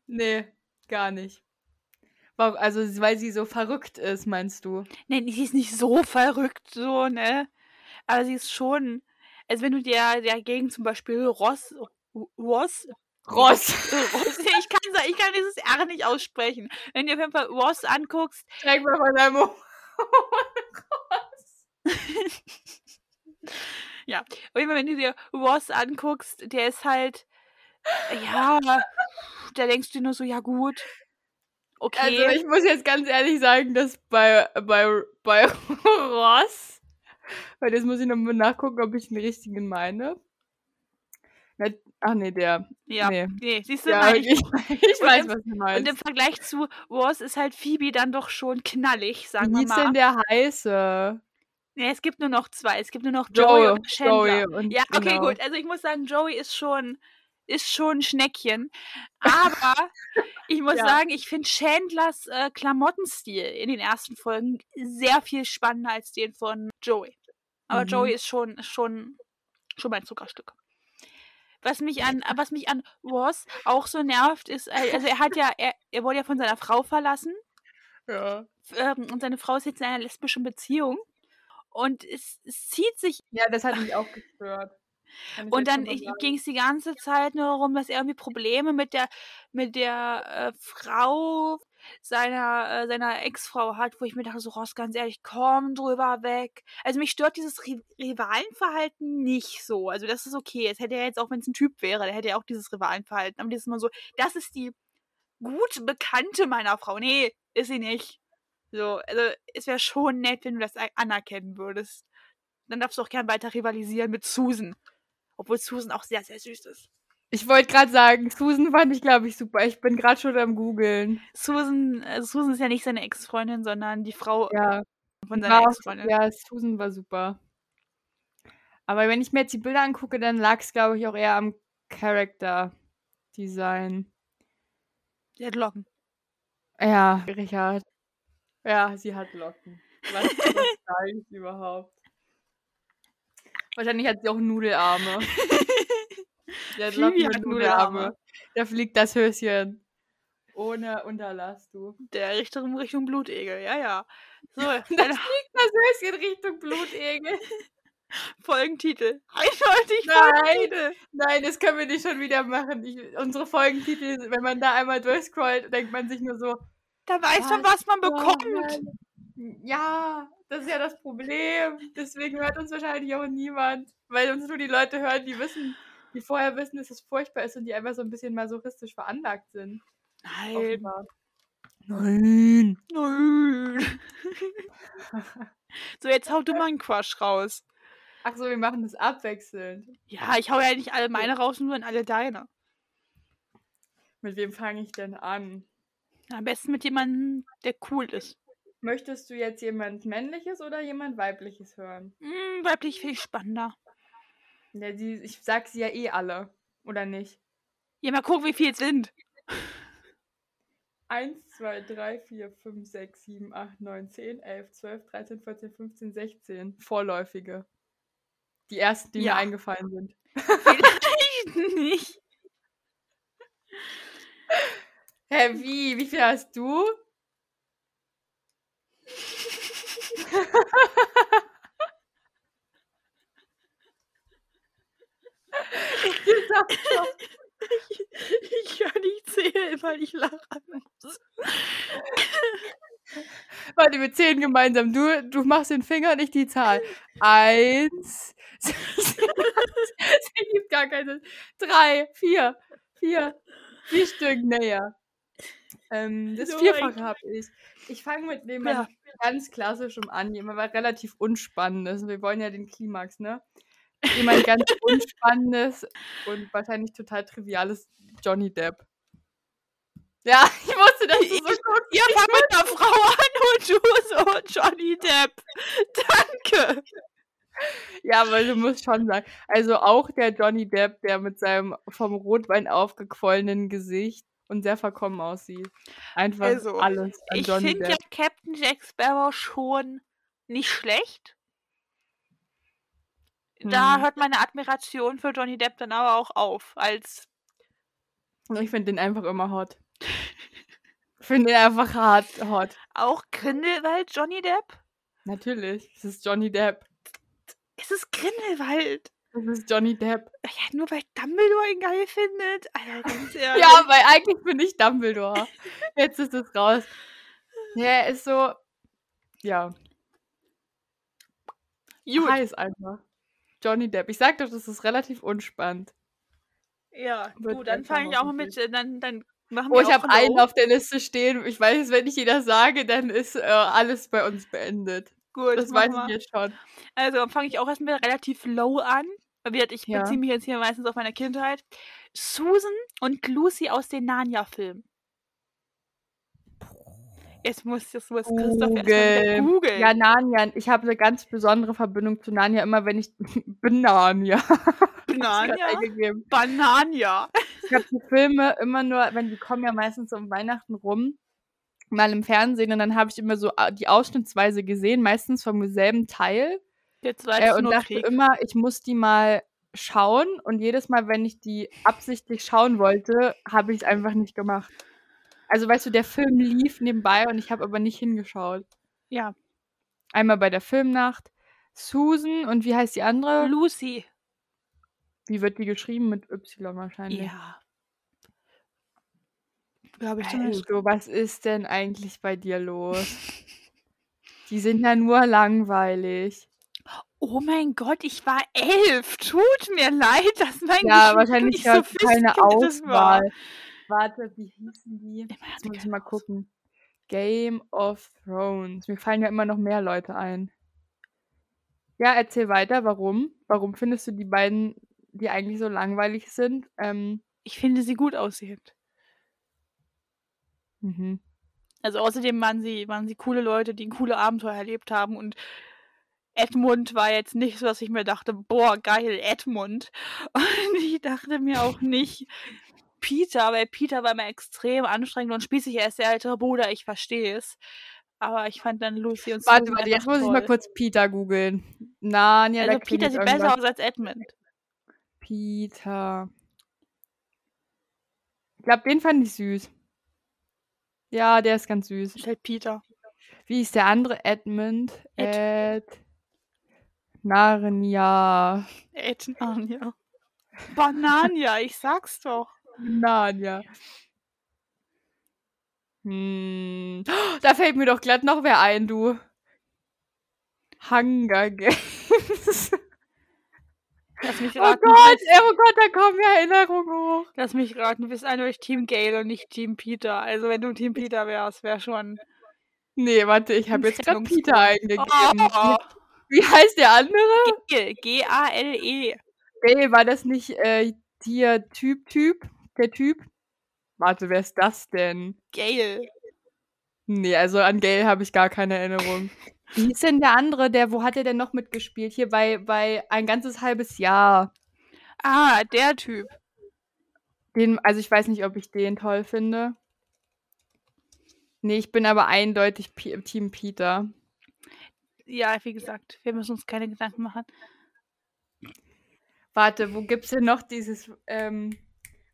Nee, gar nicht. Also, weil sie so verrückt ist, meinst du? Nee, sie ist nicht so verrückt, so, ne? Aber sie ist schon. Also, wenn du dir dagegen zum Beispiel Ross. Ross? Ross! [laughs] Ross ich kann ich kann dieses R nicht aussprechen. Wenn du auf jeden Fall Ross anguckst. Zeig mal von deinem Ross. [laughs] ja, auf jeden Fall, wenn du dir Ross anguckst, der ist halt, ja, da denkst du nur so, ja gut, okay. Also ich muss jetzt ganz ehrlich sagen, dass bei, bei, bei Ross, weil das muss ich nochmal nachgucken, ob ich den richtigen meine. Ach nee, der. Ja, nee. nee siehst du, Ja, ich, [laughs] ich. ich weiß, was du Und meinst. im Vergleich zu Ross ist halt Phoebe dann doch schon knallig, sagen Wie wir mal. denn der heiße? Nee, es gibt nur noch zwei. Es gibt nur noch Joey, Joey, und Chandler. Joey und ja, okay, genau. gut. Also ich muss sagen, Joey ist schon, ist schon ein Schneckchen. Aber [laughs] ich muss Ja. sagen, ich finde Chandlers äh, Klamottenstil in den ersten Folgen sehr viel spannender als den von Joey. Aber Mhm. Joey ist schon, schon, schon mein Zuckerstück. Was mich an, [laughs] was mich an Ross auch so nervt, ist, äh, also er hat ja, er, er wurde ja von seiner Frau verlassen Ja. ähm, und seine Frau ist jetzt in einer lesbischen Beziehung. Und es, es zieht sich ja, das hat [laughs] mich auch gestört. Und dann mal ging es die ganze Zeit nur darum, dass er irgendwie Probleme mit der, mit der äh, Frau seiner, äh, seiner Ex-Frau hat, wo ich mir dachte, so Ross, ganz ehrlich, komm drüber weg. Also mich stört dieses Ri Rivalenverhalten nicht so. Also das ist okay. Es hätte ja jetzt auch, wenn es ein Typ wäre, der hätte ja auch dieses Rivalenverhalten. Aber das ist immer so, das ist die gut Bekannte meiner Frau. Nee, ist sie nicht. So, also es wäre schon nett, wenn du das anerkennen würdest. Dann darfst du auch gern weiter rivalisieren mit Susan. Obwohl Susan auch sehr, sehr süß ist. Ich wollte gerade sagen, Susan fand ich, glaube ich, super. Ich bin gerade schon am googeln. Susan, äh, Susan ist ja nicht seine Ex-Freundin, sondern die Frau Ja, von seiner Ex-Freundin. ja, Susan war super. Aber wenn ich mir jetzt die Bilder angucke, dann lag es, glaube ich, auch eher am Character-Design. Die hat Locken. Ja, Richard. Ja, sie hat Locken. Was, was sage ich überhaupt? Wahrscheinlich hat sie auch Nudelarme. [laughs] Hat Phoebe hat Nudelarme. Nudelarme. Da fliegt das Höschen. Ohne Unterlass, du. Der Richtung Richtung Blutegel, ja, ja. So, [laughs] Das fliegt das Höschen Richtung Blutegel. [laughs] Folgentitel. Eindeutig Nein. Folgentitel. Nein, das können wir nicht schon wieder machen. Ich, unsere Folgentitel, wenn man da einmal durchscrollt, denkt man sich nur so, Da weiß man, Was man bekommt. Ja, das ist ja das Problem. Deswegen hört uns wahrscheinlich auch niemand, weil uns nur die Leute hören, die wissen, die vorher wissen, dass es furchtbar ist und die einfach so ein bisschen masochistisch veranlagt sind. Nein. Offenbar. Nein. Nein. [laughs] so, jetzt hau du mal einen Crush raus. Ach so, wir machen das abwechselnd. Ja, ich hau ja nicht alle meine raus, nur in alle deine. Mit wem fange ich denn an? Am besten mit jemandem, der cool ist. Möchtest du jetzt jemand männliches oder jemand weibliches hören? Hm, weiblich viel spannender. Ja, die, ich sag sie ja eh alle, oder nicht? Ja, mal gucken, wie viel es sind. 1, 2, 3, 4, 5, 6, 7, 8, 9, 10, 11, 12, 13, 14, 15, 16. Vorläufige. Die ersten, die Ja. mir eingefallen sind. Vielleicht nicht. [laughs] Hä, wie? Wie viel hast du? Ich Ich kann nicht zählen, weil ich lachen muss. Warte, wir zählen gemeinsam. Du, du machst den Finger, nicht die Zahl. Eins. Das gibt gar keinen Sinn. Drei, vier, vier, vier Stück näher. Ähm, das Oh Vierfache habe ich. Ich fange mit jemand ganz klassischem an, jemand was relativ Unspannendes. Wir wollen ja den Klimax, ne? Jemand [laughs] ganz Unspannendes und wahrscheinlich total triviales Johnny Depp. Ja, [laughs] ich wusste, dass du so guckst. Ihr fangt mit einer Frau an und du so Johnny Depp. [laughs] Danke. Ja, weil du musst schon sagen. Also auch der Johnny Depp, der mit seinem vom Rotwein aufgequollenen Gesicht und sehr verkommen aussieht. Einfach Also, alles an Ich finde ja. Captain Jack Sparrow schon nicht schlecht. Da Hm. hört meine Admiration für Johnny Depp dann aber auch auf, als Ich finde den einfach immer hot. Ich finde den einfach hart hot. auch Grindelwald Johnny Depp. Natürlich, es ist Johnny Depp. Es ist Grindelwald. Das ist [laughs] Johnny Depp. Ja, nur weil Dumbledore ihn geil findet. Alter. [laughs] Ja, weil eigentlich bin ich Dumbledore. Jetzt ist es raus. Ja, er ist so. Ja, Gut. heiß einfach. Johnny Depp. Ich sag doch, das ist relativ unspannend. Ja, Wird gut, dann fange ich auch mit, dann, dann machen Oh, wir ich auch habe einen auf der Liste stehen. Ich weiß, wenn ich jeder sage, dann ist äh, alles bei uns beendet. Gut, Das weiß ich jetzt schon. Also, fange ich auch erstmal relativ low an. Weil ich Ja. beziehe mich jetzt hier meistens auf meine Kindheit. Susan und Lucy aus den Narnia-Filmen. Jetzt muss, jetzt muss Christoph Google. googeln. Ja, Narnia. Ich habe eine ganz besondere Verbindung zu Narnia, immer wenn ich [laughs] Banania [laughs] Narnia? eingegeben. Banania. Ich habe die Filme immer nur, wenn die kommen ja meistens um Weihnachten rum, mal im Fernsehen und dann habe ich immer so äh, die ausschnittsweise gesehen, meistens vom selben Teil. Jetzt war Äh, und nur dachte Krieg. immer, ich muss die mal schauen. Und jedes Mal, wenn ich die absichtlich schauen wollte, habe ich es einfach nicht gemacht. Also weißt du, der Film lief nebenbei und ich habe aber nicht hingeschaut. Ja, Einmal bei der Filmnacht. Susan und wie heißt die andere? Lucy. Wie wird die geschrieben? Mit Y wahrscheinlich. Ja. Glaube ich zumindest. Udo, was ist denn eigentlich bei dir los? Die sind ja nur langweilig. Oh mein Gott, ich war elf. Tut mir leid, dass mein Ja, Geschmack wahrscheinlich nicht so keine sophisticated war. Auswahl. Warte, wie hießen die? Jetzt muss ich mal Auswahl. gucken. Game of Thrones. Mir fallen ja immer noch mehr Leute ein. Ja, erzähl weiter. Warum? Warum findest du die beiden, die eigentlich so langweilig sind? Ähm, Ich finde sie gut aussehend. mhm. Also außerdem waren sie, waren sie coole Leute, die coole Abenteuer erlebt haben und Edmund war jetzt nicht so, dass ich mir dachte, boah, geil, Edmund. [laughs] Und ich dachte mir auch nicht Peter, weil Peter war immer extrem anstrengend und spießig. Er ist der ältere Bruder, ich verstehe es. Aber ich fand dann Lucy und Warte, warte, jetzt muss ich mal kurz Peter googeln. Narnia, Also Peter sieht besser aus als Edmund. Peter. Ich glaube, den fand ich süß. Ja, der ist ganz süß. Ist halt Peter. Wie ist der andere? Edmund? Ed. Ed. Narnia. Ed, Narnia. Banania, ich sag's doch. Narnia. Hm. Oh, Da fällt mir doch glatt noch wer ein, du. Hunger Games. Lass mich Oh raten. Gott, oh Gott, da kommen ja Erinnerungen hoch. Lass mich raten, du bist eindeutig Team Gale und nicht Team Peter. Also wenn du Team Peter wärst, wäre schon. Nee, warte, ich habe jetzt gerade. Peter eingegeben. Oh, Wie heißt der andere? Gale. G-A-L-E. War das nicht äh, hier Typ, Typ? Der Typ? Warte, wer ist das denn? Gale. Nee, also an Gale habe ich gar keine Erinnerung. Wie ist denn der andere, der, wo hat er denn noch mitgespielt? Hier bei, bei ein ganzes halbes Jahr. Ah, der Typ. Den, also ich weiß nicht, ob ich den toll finde. Nee, ich bin aber eindeutig P Team Peter. Ja, wie gesagt, wir müssen uns keine Gedanken machen. Warte, wo gibt's denn noch dieses, ähm,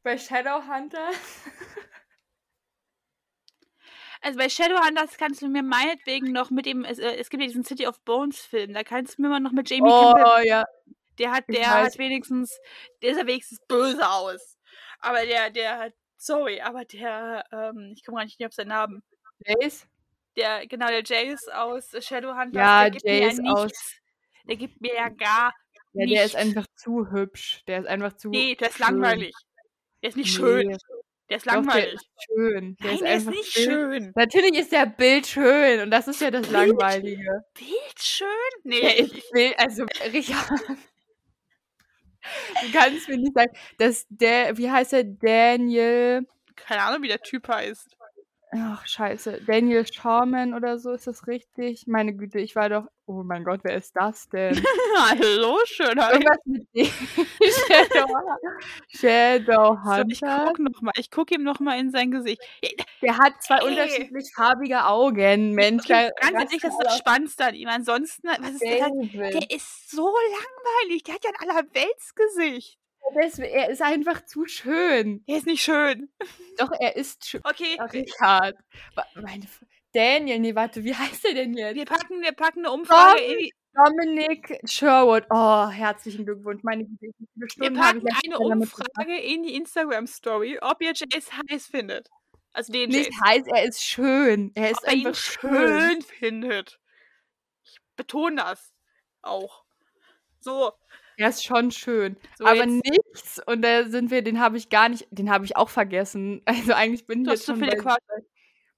bei Shadowhunter? [laughs] Also bei Shadowhunters kannst du mir meinetwegen noch mit dem, es, äh, es gibt ja diesen City of Bones Film, da kannst du mir mal noch mit Jamie Oh, Campbell, ja. der hat, der hat wenigstens, der sah wenigstens böse aus. Aber der, der hat, sorry, aber der, ähm, ich komme gar nicht auf seinen Namen. Jace? Der, genau, der Jace aus Shadowhunters, Ja, der gibt mir ja Jace aus- nichts. Der gibt mir ja gar Ja, der ist nichts. einfach zu hübsch. Der ist einfach zu. Nee, der ist schön. langweilig. Der ist nicht Nee, schön. Der ist Doch, der langweilig. ist schön. Der Nein, ist der ist nicht Bild- schön. Natürlich ist der Bild schön und das ist ja das Bild? Langweilige. Bild schön? Nee, Der ich, ist Bild, also Richard. Du kannst mir nicht sagen, dass der, wie heißt er, Daniel, keine Ahnung, wie der Typ heißt. Ach scheiße, Daniel Sharman oder so, ist das richtig? Meine Güte, ich war doch, oh mein Gott, wer ist das denn? [laughs] Hallo, Schönheit. Irgendwas mit dem Shadow, So, ich guck noch mal. Ich guck ihm noch mal in sein Gesicht. Der hat zwei Ey. unterschiedlich farbige Augen, Mensch. Ganz ehrlich, das ist das Spannendste an ihm. Ansonsten, was ist? David. Der ist so langweilig. Der hat ja ein Allerweltsgesicht. Er ist einfach zu schön. Der ist nicht schön. Doch, er ist schön. Okay, Richard. Meine Daniel, nee, warte, wie heißt er denn jetzt? wir packen, wir packen eine Umfrage in die, Dominic Sherwood. Oh, herzlichen Glückwunsch. Meine Güte, Wir packen eine. Umfrage in die Instagram-Story, ob ihr Jace heiß findet. Also den Nicht Jace. heiß, er ist schön. Er ist Ob er ihn einfach schön. schön findet. Ich betone das auch. So, Er ist schon schön. so aber jetzt. nichts. Und da sind wir, den habe ich gar nicht, den habe ich auch vergessen. [laughs] Also eigentlich bin ich jetzt zu schon bei,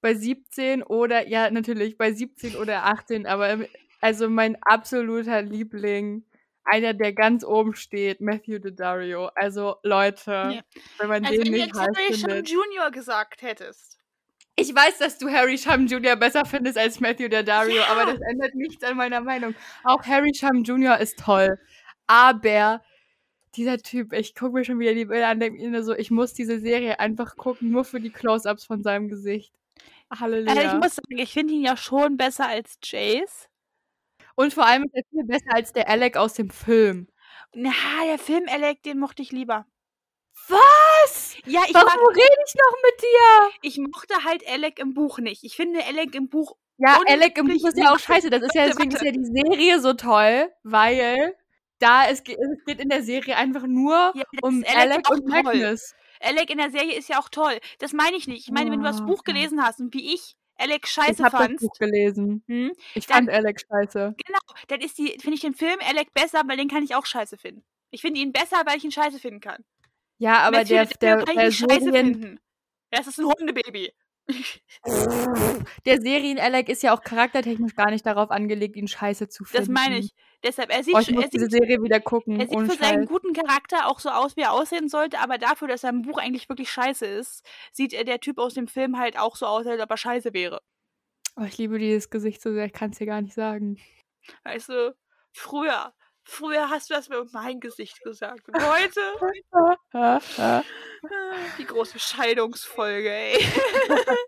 bei 17 oder, ja, natürlich, bei 17 oder 18, aber im- also mein absoluter Liebling, einer, der ganz oben steht, Matthew Daddario. Also Leute, Ja. wenn man Als den wenn du nicht jetzt Harry Shum. Jr. gesagt hättest. Ich weiß, dass du Harry Shum Jr. besser findest als Matthew Daddario, Ja. aber das ändert nichts an meiner Meinung. Auch Harry Shum Jr. ist toll. Aber dieser Typ, ich gucke mir schon wieder die Bilder an, denke mir so, ich muss diese Serie einfach gucken, nur für die Close-Ups von seinem Gesicht. Halleluja. Also ich muss sagen, ich finde ihn ja schon besser als Jace. Und vor allem ist er viel besser als der Alec aus dem Film. Na, der Film Alec, den mochte ich lieber. Was? Ja, ich, Warum mag, rede ich noch mit dir? ich mochte halt Alec im Buch nicht. Ich finde Alec im Buch. Ja, Alec im Buch ist ja auch scheiße. Das ist ja, deswegen [laughs] ist ja die Serie so toll, weil da es, ge- es geht in der Serie einfach nur Ja, um Alec Alec und. Magnus. Alec in der Serie ist ja auch toll. Das meine ich nicht. Ich meine, wenn du das Oh, Buch gelesen hast und wie ich Alec Ich scheiße habe das Buch gelesen. hm, Ich Dann- fand Alec scheiße. genau, dann ist die, finde ich den Film Alec besser, weil den kann ich auch scheiße finden. Ich finde ihn besser, weil ich ihn scheiße finden kann. Ja, aber der, der, kann der, ich nicht scheiße Serien, finden. Das ist ein Hundebaby. [laughs] der Serien-Alec ist ja auch charaktertechnisch gar nicht darauf angelegt, ihn scheiße zu finden. Das meine ich. Deshalb, er sieht, Oh, ich muss er diese sieht, Serie wieder gucken. er sieht für seinen Scheiß. guten Charakter auch so aus, wie er aussehen sollte, aber dafür, dass er im Buch eigentlich wirklich scheiße ist, sieht er der Typ aus dem Film halt auch so aus, als ob er scheiße wäre. Oh, ich liebe dieses Gesicht so sehr, ich kann es dir gar nicht sagen. Weißt du, früher, früher hast du das mit meinem Gesicht gesagt. Und heute, [laughs] [laughs] die große Scheidungsfolge, ey. [laughs]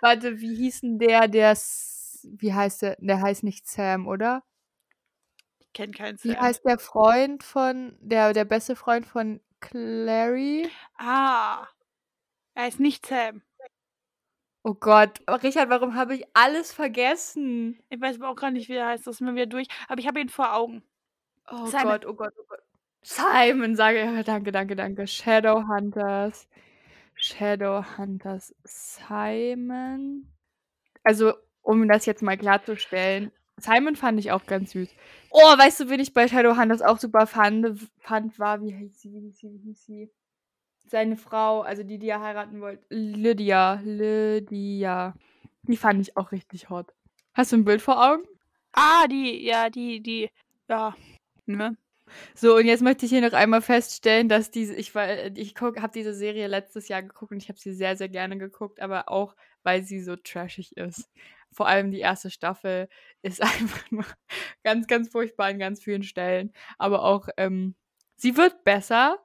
Warte, wie hieß denn der, der, wie heißt der, der heißt nicht Sam, oder? Ich kenne keinen Wie Sam. heißt der Freund von, der, der beste Freund von Clary? Ah, er ist nicht Sam. Oh Gott, Richard, warum habe ich alles vergessen? Ich weiß aber auch gar nicht, wie er heißt. Das ist mir wieder durch. Aber ich habe ihn vor Augen. Oh Simon. Gott, oh Gott, oh Gott. Simon, sage ich. Danke, danke, danke. Shadowhunters. Shadowhunters. Simon. Also, um das jetzt mal klarzustellen, Simon fand ich auch ganz süß. Oh, weißt du, wen ich bei Shadowhunters auch super fand, fand war, wie hieß sie, wie hieß sie, wie hieß sie? Seine Frau, also die, die er heiraten wollte. Lydia. Lydia. Die fand ich auch richtig hot. Hast du ein Bild vor Augen? Ah, die, ja, die, die, ja, ne? So, und jetzt möchte ich hier noch einmal feststellen, dass diese, ich war, ich habe diese Serie letztes Jahr geguckt und ich habe sie sehr, sehr gerne geguckt, aber auch, weil sie so trashig ist. Vor allem die erste Staffel [laughs] ist einfach nur ganz, ganz furchtbar an ganz vielen Stellen. Aber auch, ähm, sie wird besser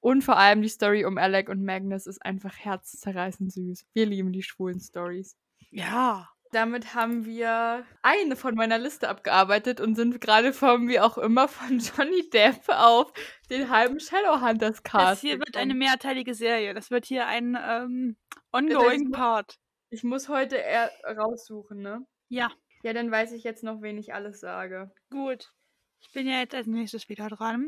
und vor allem die Story um Alec und Magnus ist einfach herzzerreißend süß. Wir lieben die schwulen Stories. Ja. Damit haben wir eine von meiner Liste abgearbeitet und sind gerade vom, wie auch immer, von [laughs] Johnny Depp auf den halben Shadowhunters Cast. Das hier wird eine mehrteilige Serie. Das wird hier ein ähm, ongoing Part. Ich muss heute eher raussuchen, ne? Ja, Ja, dann weiß ich jetzt noch, wen ich alles sage. gut. Ich bin ja jetzt als nächstes wieder dran.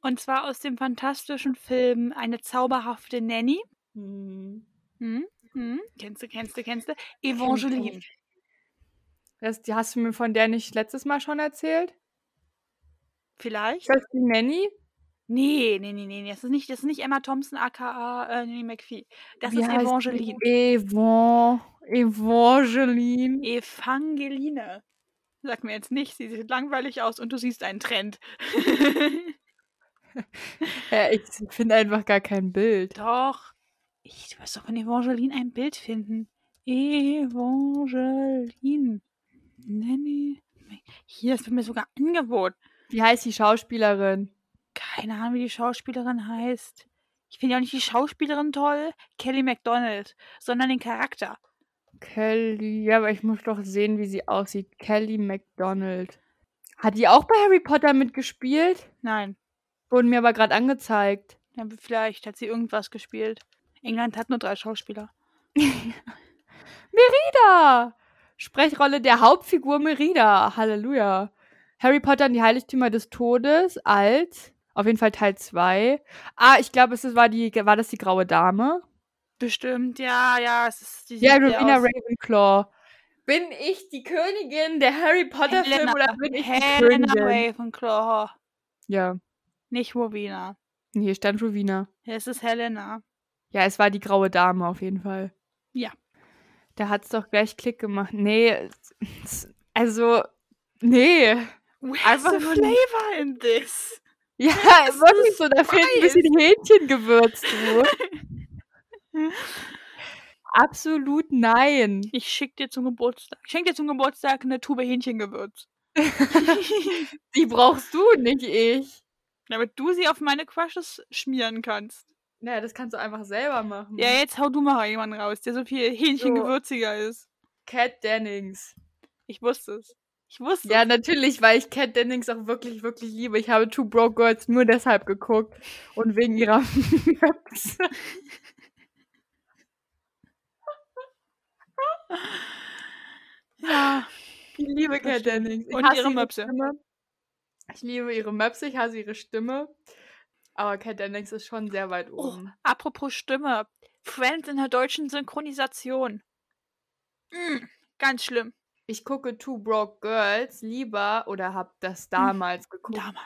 Und zwar aus dem fantastischen Film Eine zauberhafte Nanny. Hm. Hm? Hm? Kennst du, kennst du, kennst du? Evangeline. Das, die hast du mir von der nicht letztes Mal schon erzählt? Vielleicht? Ist das die Nanny? Nee, nee, nee, nee. Das ist nicht, das ist nicht Emma Thompson aka äh, Nanny McPhee. Das Wie ist? Evangeline. Evan Evangeline. Evangeline. Sag mir jetzt nicht, sie sieht langweilig aus und du siehst einen Trend. [laughs] Ja, ich finde einfach gar kein Bild. doch. Ich, du wirst doch von Evangeline ein Bild finden. Evangeline. Nanny. Hier, das wird mir sogar angeboten. Wie heißt die Schauspielerin? Keine Ahnung, wie die Schauspielerin heißt. Ich finde ja auch nicht die Schauspielerin toll, Kelly MacDonald, sondern den Charakter. Kelly, ja, aber ich muss doch sehen, wie sie aussieht. Kelly MacDonald. Hat die auch bei Harry Potter mitgespielt? Nein, Wurden mir aber gerade angezeigt. ja, vielleicht hat sie irgendwas gespielt. England hat nur drei Schauspieler. [laughs] Merida! Sprechrolle der Hauptfigur Merida. Halleluja. Harry Potter und die Heiligtümer des Todes als, auf jeden Fall Teil 2. Ah, ich glaube, es war, die, war das die graue Dame? Bestimmt, ja, ja. Es ist, die Ja, Rowena Ravenclaw. Bin ich die Königin der Harry Potter-Filme Helena, oder bin ich die Helena Königin? Ravenclaw. Ja, Nicht Rowena. hier stand Rowena. Es ist Helena. Ja, es war die graue Dame auf jeden Fall. Ja. Da hat's doch gleich Klick gemacht. Nee, es- es- also, nee. Where's Einfach the flavor in this? Ja, Das wirklich ist so, da fehlt ein bisschen Hähnchengewürz, du. [laughs] Absolut nein. Ich schick dir zum Geburtstag. Ich schenk dir zum Geburtstag eine Tube Hähnchengewürz. [laughs] Die brauchst du, nicht ich. Damit du sie auf meine Crushes schmieren kannst. Naja, das kannst du einfach selber machen. Ja, jetzt hau du mal jemanden raus, der so viel Hähnchengewürziger ist. Cat Dennings. Ich wusste es. Ich wusste Ja, es. natürlich, weil ich Cat Dennings auch wirklich, wirklich liebe. Ich habe Two Broke Girls nur deshalb geguckt und wegen ihrer Möpse. [laughs] Ja. Ich liebe Cat. Dennings. Ich Und hasse ihre Möpse. Stimme. Ich liebe ihre Möpse, ich hasse ihre Stimme. Aber Cat Dennings ist schon sehr weit Oh, oben. apropos Stimme. Friends in der deutschen Synchronisation. Mm, ganz schlimm. Ich gucke Two Broke Girls lieber oder habe das damals geguckt. Damals.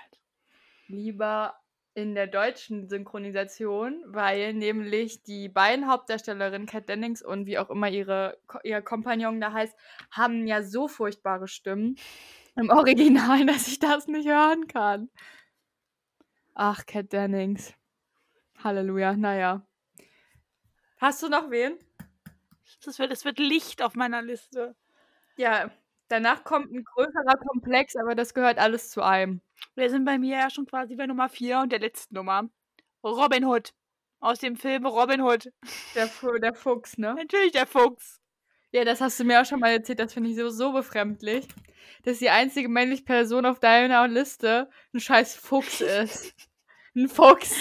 lieber in der deutschen Synchronisation, weil nämlich die beiden Hauptdarstellerinnen, Kat Dennings und wie auch immer ihre, ihr Kompagnon da heißt, haben ja so furchtbare Stimmen im Original, [laughs] dass ich das nicht hören kann. Ach, Kat Dennings. Halleluja, naja. Hast du noch wen? Das wird, das wird Licht auf meiner Liste. Ja, danach kommt ein größerer Komplex, aber das gehört alles zu einem. Wir sind bei mir ja schon quasi bei Nummer 4 und der letzten Nummer. Robin Hood. Aus dem Film Robin Hood. Der, der Fuchs, ne? Natürlich der Fuchs. Ja, das hast du mir auch schon mal erzählt, das finde ich so, so befremdlich, dass die einzige männliche Person auf deiner Liste ein scheiß Fuchs [laughs] ist. Ein Fuchs.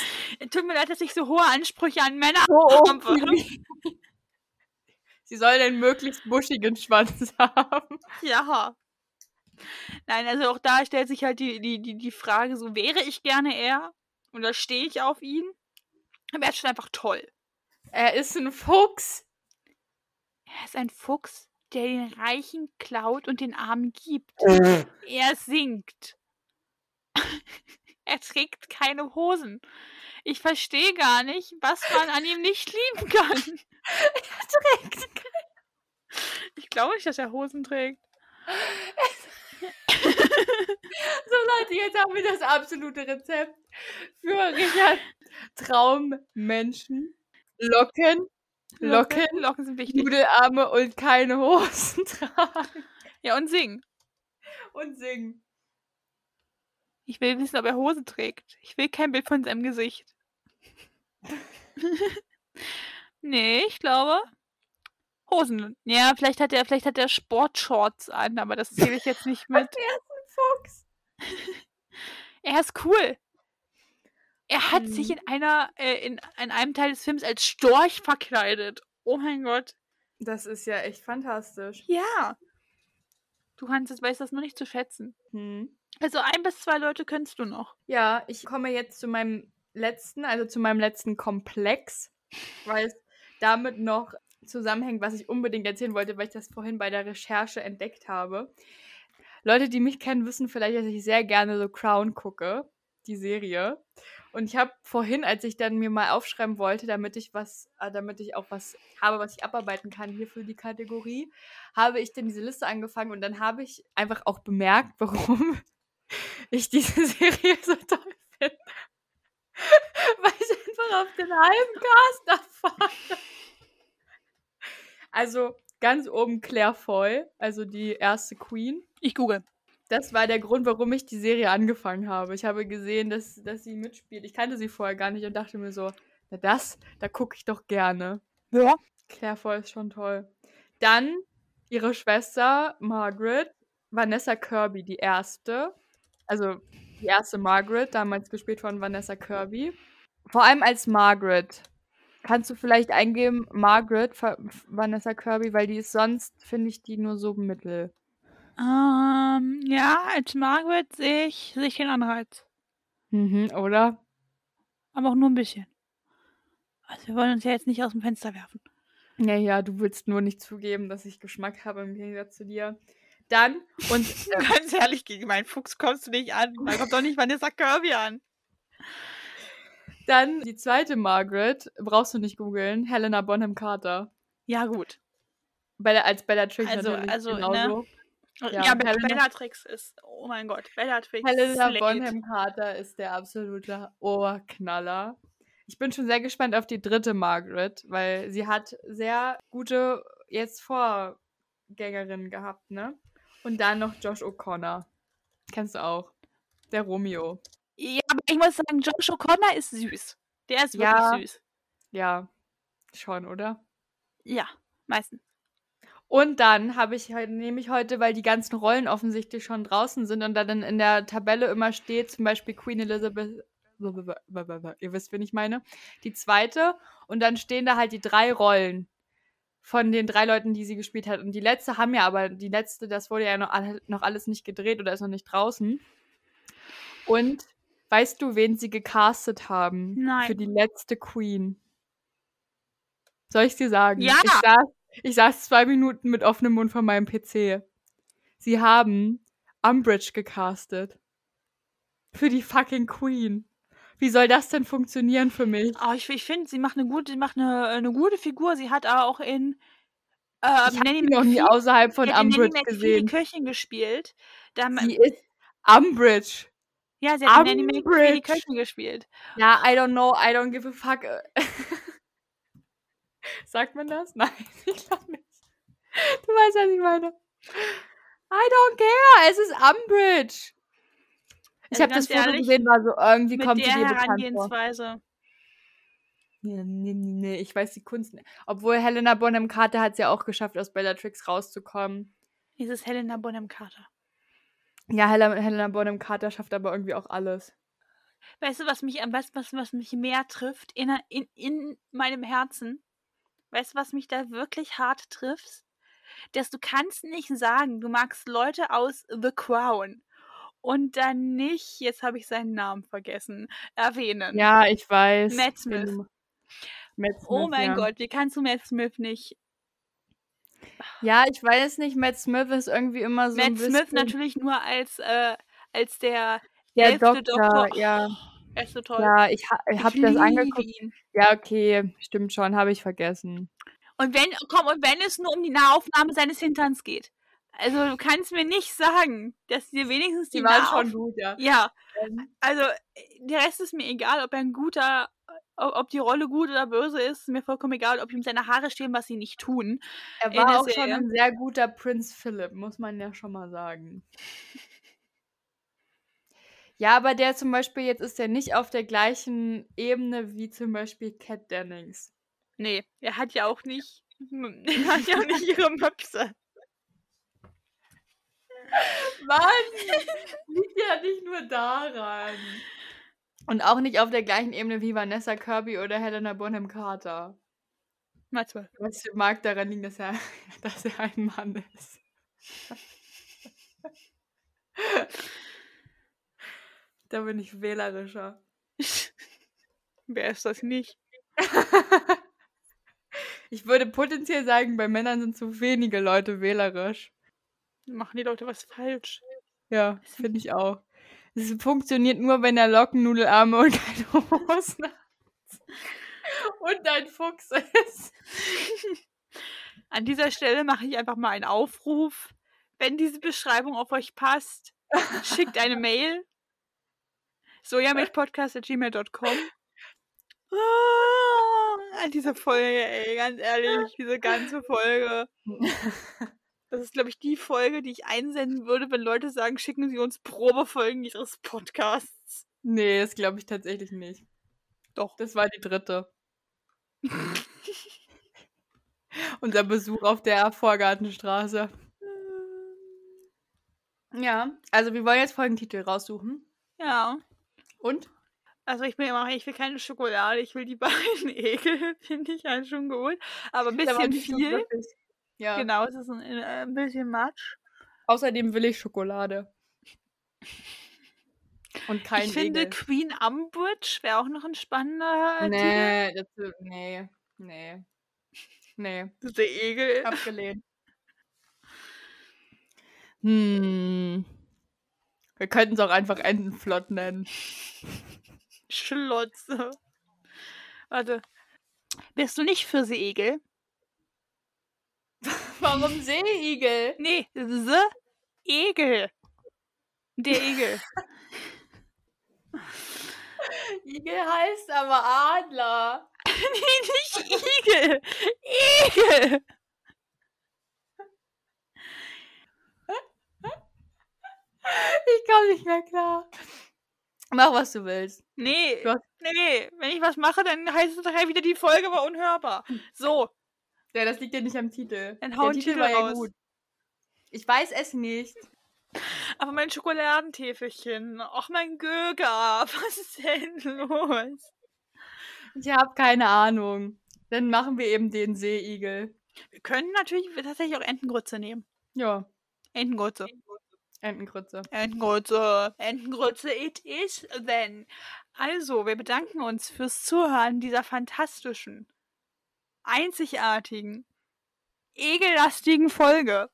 Tut mir leid, dass ich so hohe Ansprüche an Männer Oh, oh, habe. Sie soll den möglichst buschigen Schwanz [laughs] haben. Ja. Nein, also auch da stellt sich halt die, die, die, die Frage, so wäre ich gerne er? Oder stehe ich auf ihn? Aber er ist schon einfach toll. Er ist ein Fuchs. Er ist ein Fuchs, der den Reichen klaut und den Armen gibt. [laughs] Er singt. Er trägt keine Hosen. Ich verstehe gar nicht, was man an ihm nicht lieben kann. [laughs] Er trägt Ich glaube nicht, dass er Hosen trägt. [laughs] So Leute, jetzt haben wir das absolute Rezept für Richard Traummenschen. Locken, Locken, Locken sind wichtig. Nudelarme und keine Hosen [laughs] tragen. Ja, und singen. Und singen. Ich will wissen, ob er Hose trägt. Ich will kein Bild von seinem Gesicht. [laughs] nee, ich glaube. Hosen. Ja, vielleicht hat er, vielleicht hat er Sportshorts an, aber das zähle ich jetzt nicht mit. [laughs] Fuchs. [laughs] Er ist cool. Er hat sich Mhm. in einer, äh, in, in einem Teil des Films als Storch verkleidet. Oh mein Gott. Das ist ja echt fantastisch. Ja. Du Hans, jetzt weißt das nur nicht zu schätzen. Hm. Also ein bis zwei Leute kennst du noch. Ja, ich komme jetzt zu meinem letzten, also zu meinem letzten Komplex, weil es damit noch zusammenhängt, was ich unbedingt erzählen wollte, weil ich das vorhin bei der Recherche entdeckt habe. Leute, die mich kennen, wissen vielleicht, dass ich sehr gerne so Crown gucke, die Serie. Und ich habe vorhin, als ich dann mir mal aufschreiben wollte, damit ich was, äh, damit ich auch was habe, was ich abarbeiten kann hier für die Kategorie, habe ich dann diese Liste angefangen und dann habe ich einfach auch bemerkt, [laughs] warum ich diese [laughs] Serie so toll finde. [laughs] Weil ich einfach auf den halben Cast erfahre. Also ganz oben Claire Foy, also die erste Queen. Ich google. Das war der Grund, warum ich die Serie angefangen habe. Ich habe gesehen, dass, dass sie mitspielt. Ich kannte sie vorher gar nicht und dachte mir so, na das, da gucke ich doch gerne. Ja. Claire Foy ist schon toll. Dann ihre Schwester Margaret, Vanessa Kirby, die erste. Also die erste Margaret, damals gespielt von Vanessa Kirby. Vor allem als Margaret. Kannst du vielleicht eingeben, Margaret, Vanessa Kirby, weil die ist sonst, finde ich die nur so mittel. Ähm, ja, als Margaret sehe ich, sehe ich den Anreiz. Mhm, oder? Aber auch nur ein bisschen. Also wir wollen uns ja jetzt nicht aus dem Fenster werfen. Ja, ja, du willst nur nicht zugeben, dass ich Geschmack habe im Gegensatz zu dir. Dann, und [laughs] äh, Ganz ehrlich, gegen meinen Fuchs kommst du nicht an. Da kommt doch nicht Vanessa Kirby an. dann die zweite Margaret, brauchst du nicht googeln, Helena Bonham Carter. Ja, gut. Bella, als Bellatrix Also- natürlich also, genauso. Ja, Ja, Be Helena- Bellatrix ist, oh mein Gott, Bellatrix Helena Slate. Bonham Carter ist der absolute Ohrknaller. Ich bin schon sehr gespannt auf die dritte Margaret, weil sie hat sehr gute jetzt Vorgängerinnen gehabt, ne? Und dann noch Josh O'Connor. Kennst du auch. Der Romeo. Ja, aber ich muss sagen, Josh O'Connor ist süß. Der ist wirklich Ja. süß. Ja, schon, oder? Ja, meistens. Und dann habe ich nehme ich heute, weil die ganzen Rollen offensichtlich schon draußen sind und dann in der Tabelle immer steht, zum Beispiel Queen Elizabeth, ihr wisst, wen ich meine, die zweite und dann stehen da halt die drei Rollen von den drei Leuten, die sie gespielt hat. Und die letzte haben ja aber, die letzte, das wurde ja noch, noch alles nicht gedreht oder ist noch nicht draußen. Und weißt du, wen sie gecastet haben Nein. für die letzte Queen? Soll ich dir sagen? Ja. Ich saß, ich saß zwei Minuten mit offenem Mund vor meinem PC. Sie haben Umbridge gecastet. Für die fucking Queen. Wie soll das denn funktionieren für mich? Oh, ich ich finde, sie macht eine gute, sie macht eine, eine gute Figur. Sie hat aber auch in äh, Ich habe noch nie außerhalb von Nanny Umbridge McPhee die gesehen. Köchin gespielt. Da, Sie ist Umbridge. ja, sie hat in Nanny McPhee die Umbridge. Köchin gespielt. Ja, I don't know, I don't give a fuck. [laughs] Sagt man das? Nein, [laughs] ich glaube nicht. Du weißt, was ich meine. I don't care, es ist Umbridge. Ich Also habe das Foto ehrlich, gesehen, war so irgendwie kommt der dir bekannt vor. Herangehensweise. Ja, nee, nee, nee, ich weiß die Kunst nicht. Obwohl Helena Bonham Carter hat es ja auch geschafft, aus Bellatrix rauszukommen. Ist es Helena Bonham Carter. Ja, Helena, Helena Bonham Carter schafft aber irgendwie auch alles. Weißt du, was mich am was, was, was mich mehr trifft in, in, in meinem Herzen? Weißt du, was mich da wirklich hart trifft? Dass du kannst nicht sagen, du magst Leute aus The Crown und dann nicht, jetzt habe ich seinen Namen vergessen, erwähnen. Ja, ich weiß. Matt Smith. Matt Smith, oh mein ja. Gott, wie kannst du Matt Smith nicht? Ja, ich weiß nicht, Matt Smith ist irgendwie immer so ein Matt bisschen Smith natürlich nur als, äh, als der der Doktor, Doktor. ja. Er ist so toll. Ja, ich, ha ich habe das angeguckt. ihn. Ja, okay, stimmt schon, habe ich vergessen. Und wenn, komm, und wenn es nur um die Nahaufnahme seines Hinterns geht. Also du kannst mir nicht sagen, dass dir wenigstens die, Die waren schon gut, ja. Ja, Ähm, also äh, der Rest ist mir egal, ob er ein guter, ob die Rolle gut oder böse ist, ist mir vollkommen egal, ob ihm seine Haare stehen, was sie nicht tun. Er der war auch schon ein sehr guter Prinz Philip, muss man ja schon mal sagen. [laughs] Ja, aber der zum Beispiel, jetzt ist er nicht auf der gleichen Ebene wie zum Beispiel Cat Dennings. Nee, er hat ja auch nicht, [laughs] er hat ja auch nicht ihre Möpse. Mann, [laughs] liegt ja nicht nur daran. Und auch nicht auf der gleichen Ebene wie Vanessa Kirby oder Helena Bonham Carter. Mal zwölf. Was mag daran liegen, dass er, [laughs] dass er ein Mann ist. [laughs] da bin ich wählerischer. Wer ist das nicht? Ich würde potenziell sagen, bei Männern sind zu wenige Leute wählerisch. Machen die Leute was falsch? Ja, finde ich auch. Es funktioniert nur, wenn er Lockennudelarme und keine [laughs] Hosen hat. Und ein Fuchs ist. [laughs] An dieser Stelle mache ich einfach mal einen Aufruf. Wenn diese Beschreibung auf euch passt, schickt eine [laughs] Mail. sojamilchpodcast.gmail.com ah, An diese Folge, ey, ganz ehrlich, diese ganze Folge. Das ist, glaube ich, die Folge, die ich einsenden würde, wenn Leute sagen, schicken sie uns Probefolgen ihres Podcasts. Nee, das glaube ich tatsächlich nicht. Doch. Das war die dritte. [laughs] Unser Besuch auf der Vorgartenstraße. Ja, also wir wollen jetzt Folgentitel raussuchen. Ja. Und? Also ich bin immer, ich will keine Schokolade, ich will die beiden [laughs] Ekel, finde ich halt schon gut. Aber ein bisschen so viel. wirklich. Ja. Genau, es ist ein, äh, ein bisschen Matsch. Außerdem will ich Schokolade. Und kein ich finde, Igel. Queen Umbridge wäre auch noch ein spannender Titel. Nee, das, nee, nee. Nee, Der Egel. abgelehnt. Hm. Wir könnten es auch einfach Entenflott nennen. [laughs] Schlotze. Warte. Bist du nicht für Seeigel? [laughs] Warum Seeigel? Nee, The Egel. Der Egel. [laughs] Igel heißt aber Adler. [laughs] nee, nicht Igel. Egel. Ich komme nicht mehr klar. Mach, was du willst. Nee, Du hast- nee, wenn ich was mache, dann heißt es nachher wieder, die Folge war unhörbar. So, Ja, das liegt ja nicht am Titel. Dann Der hau einen Titel Titel war ja raus. gut. Ich weiß es nicht. aber mein Schokoladentäfelchen. Och, mein Göger. [laughs] Was ist denn los? Ich habe keine Ahnung. Dann machen wir eben den Seeigel. Wir können natürlich tatsächlich auch Entengrütze nehmen. Ja, Entengrütze. Entengrütze. Entengrütze. Entengrütze it is then. Also, wir bedanken uns fürs Zuhören dieser fantastischen, einzigartigen, egellastigen Folge.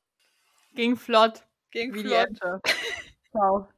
Ging flott. Gegen Wie Flott. [laughs] Ciao.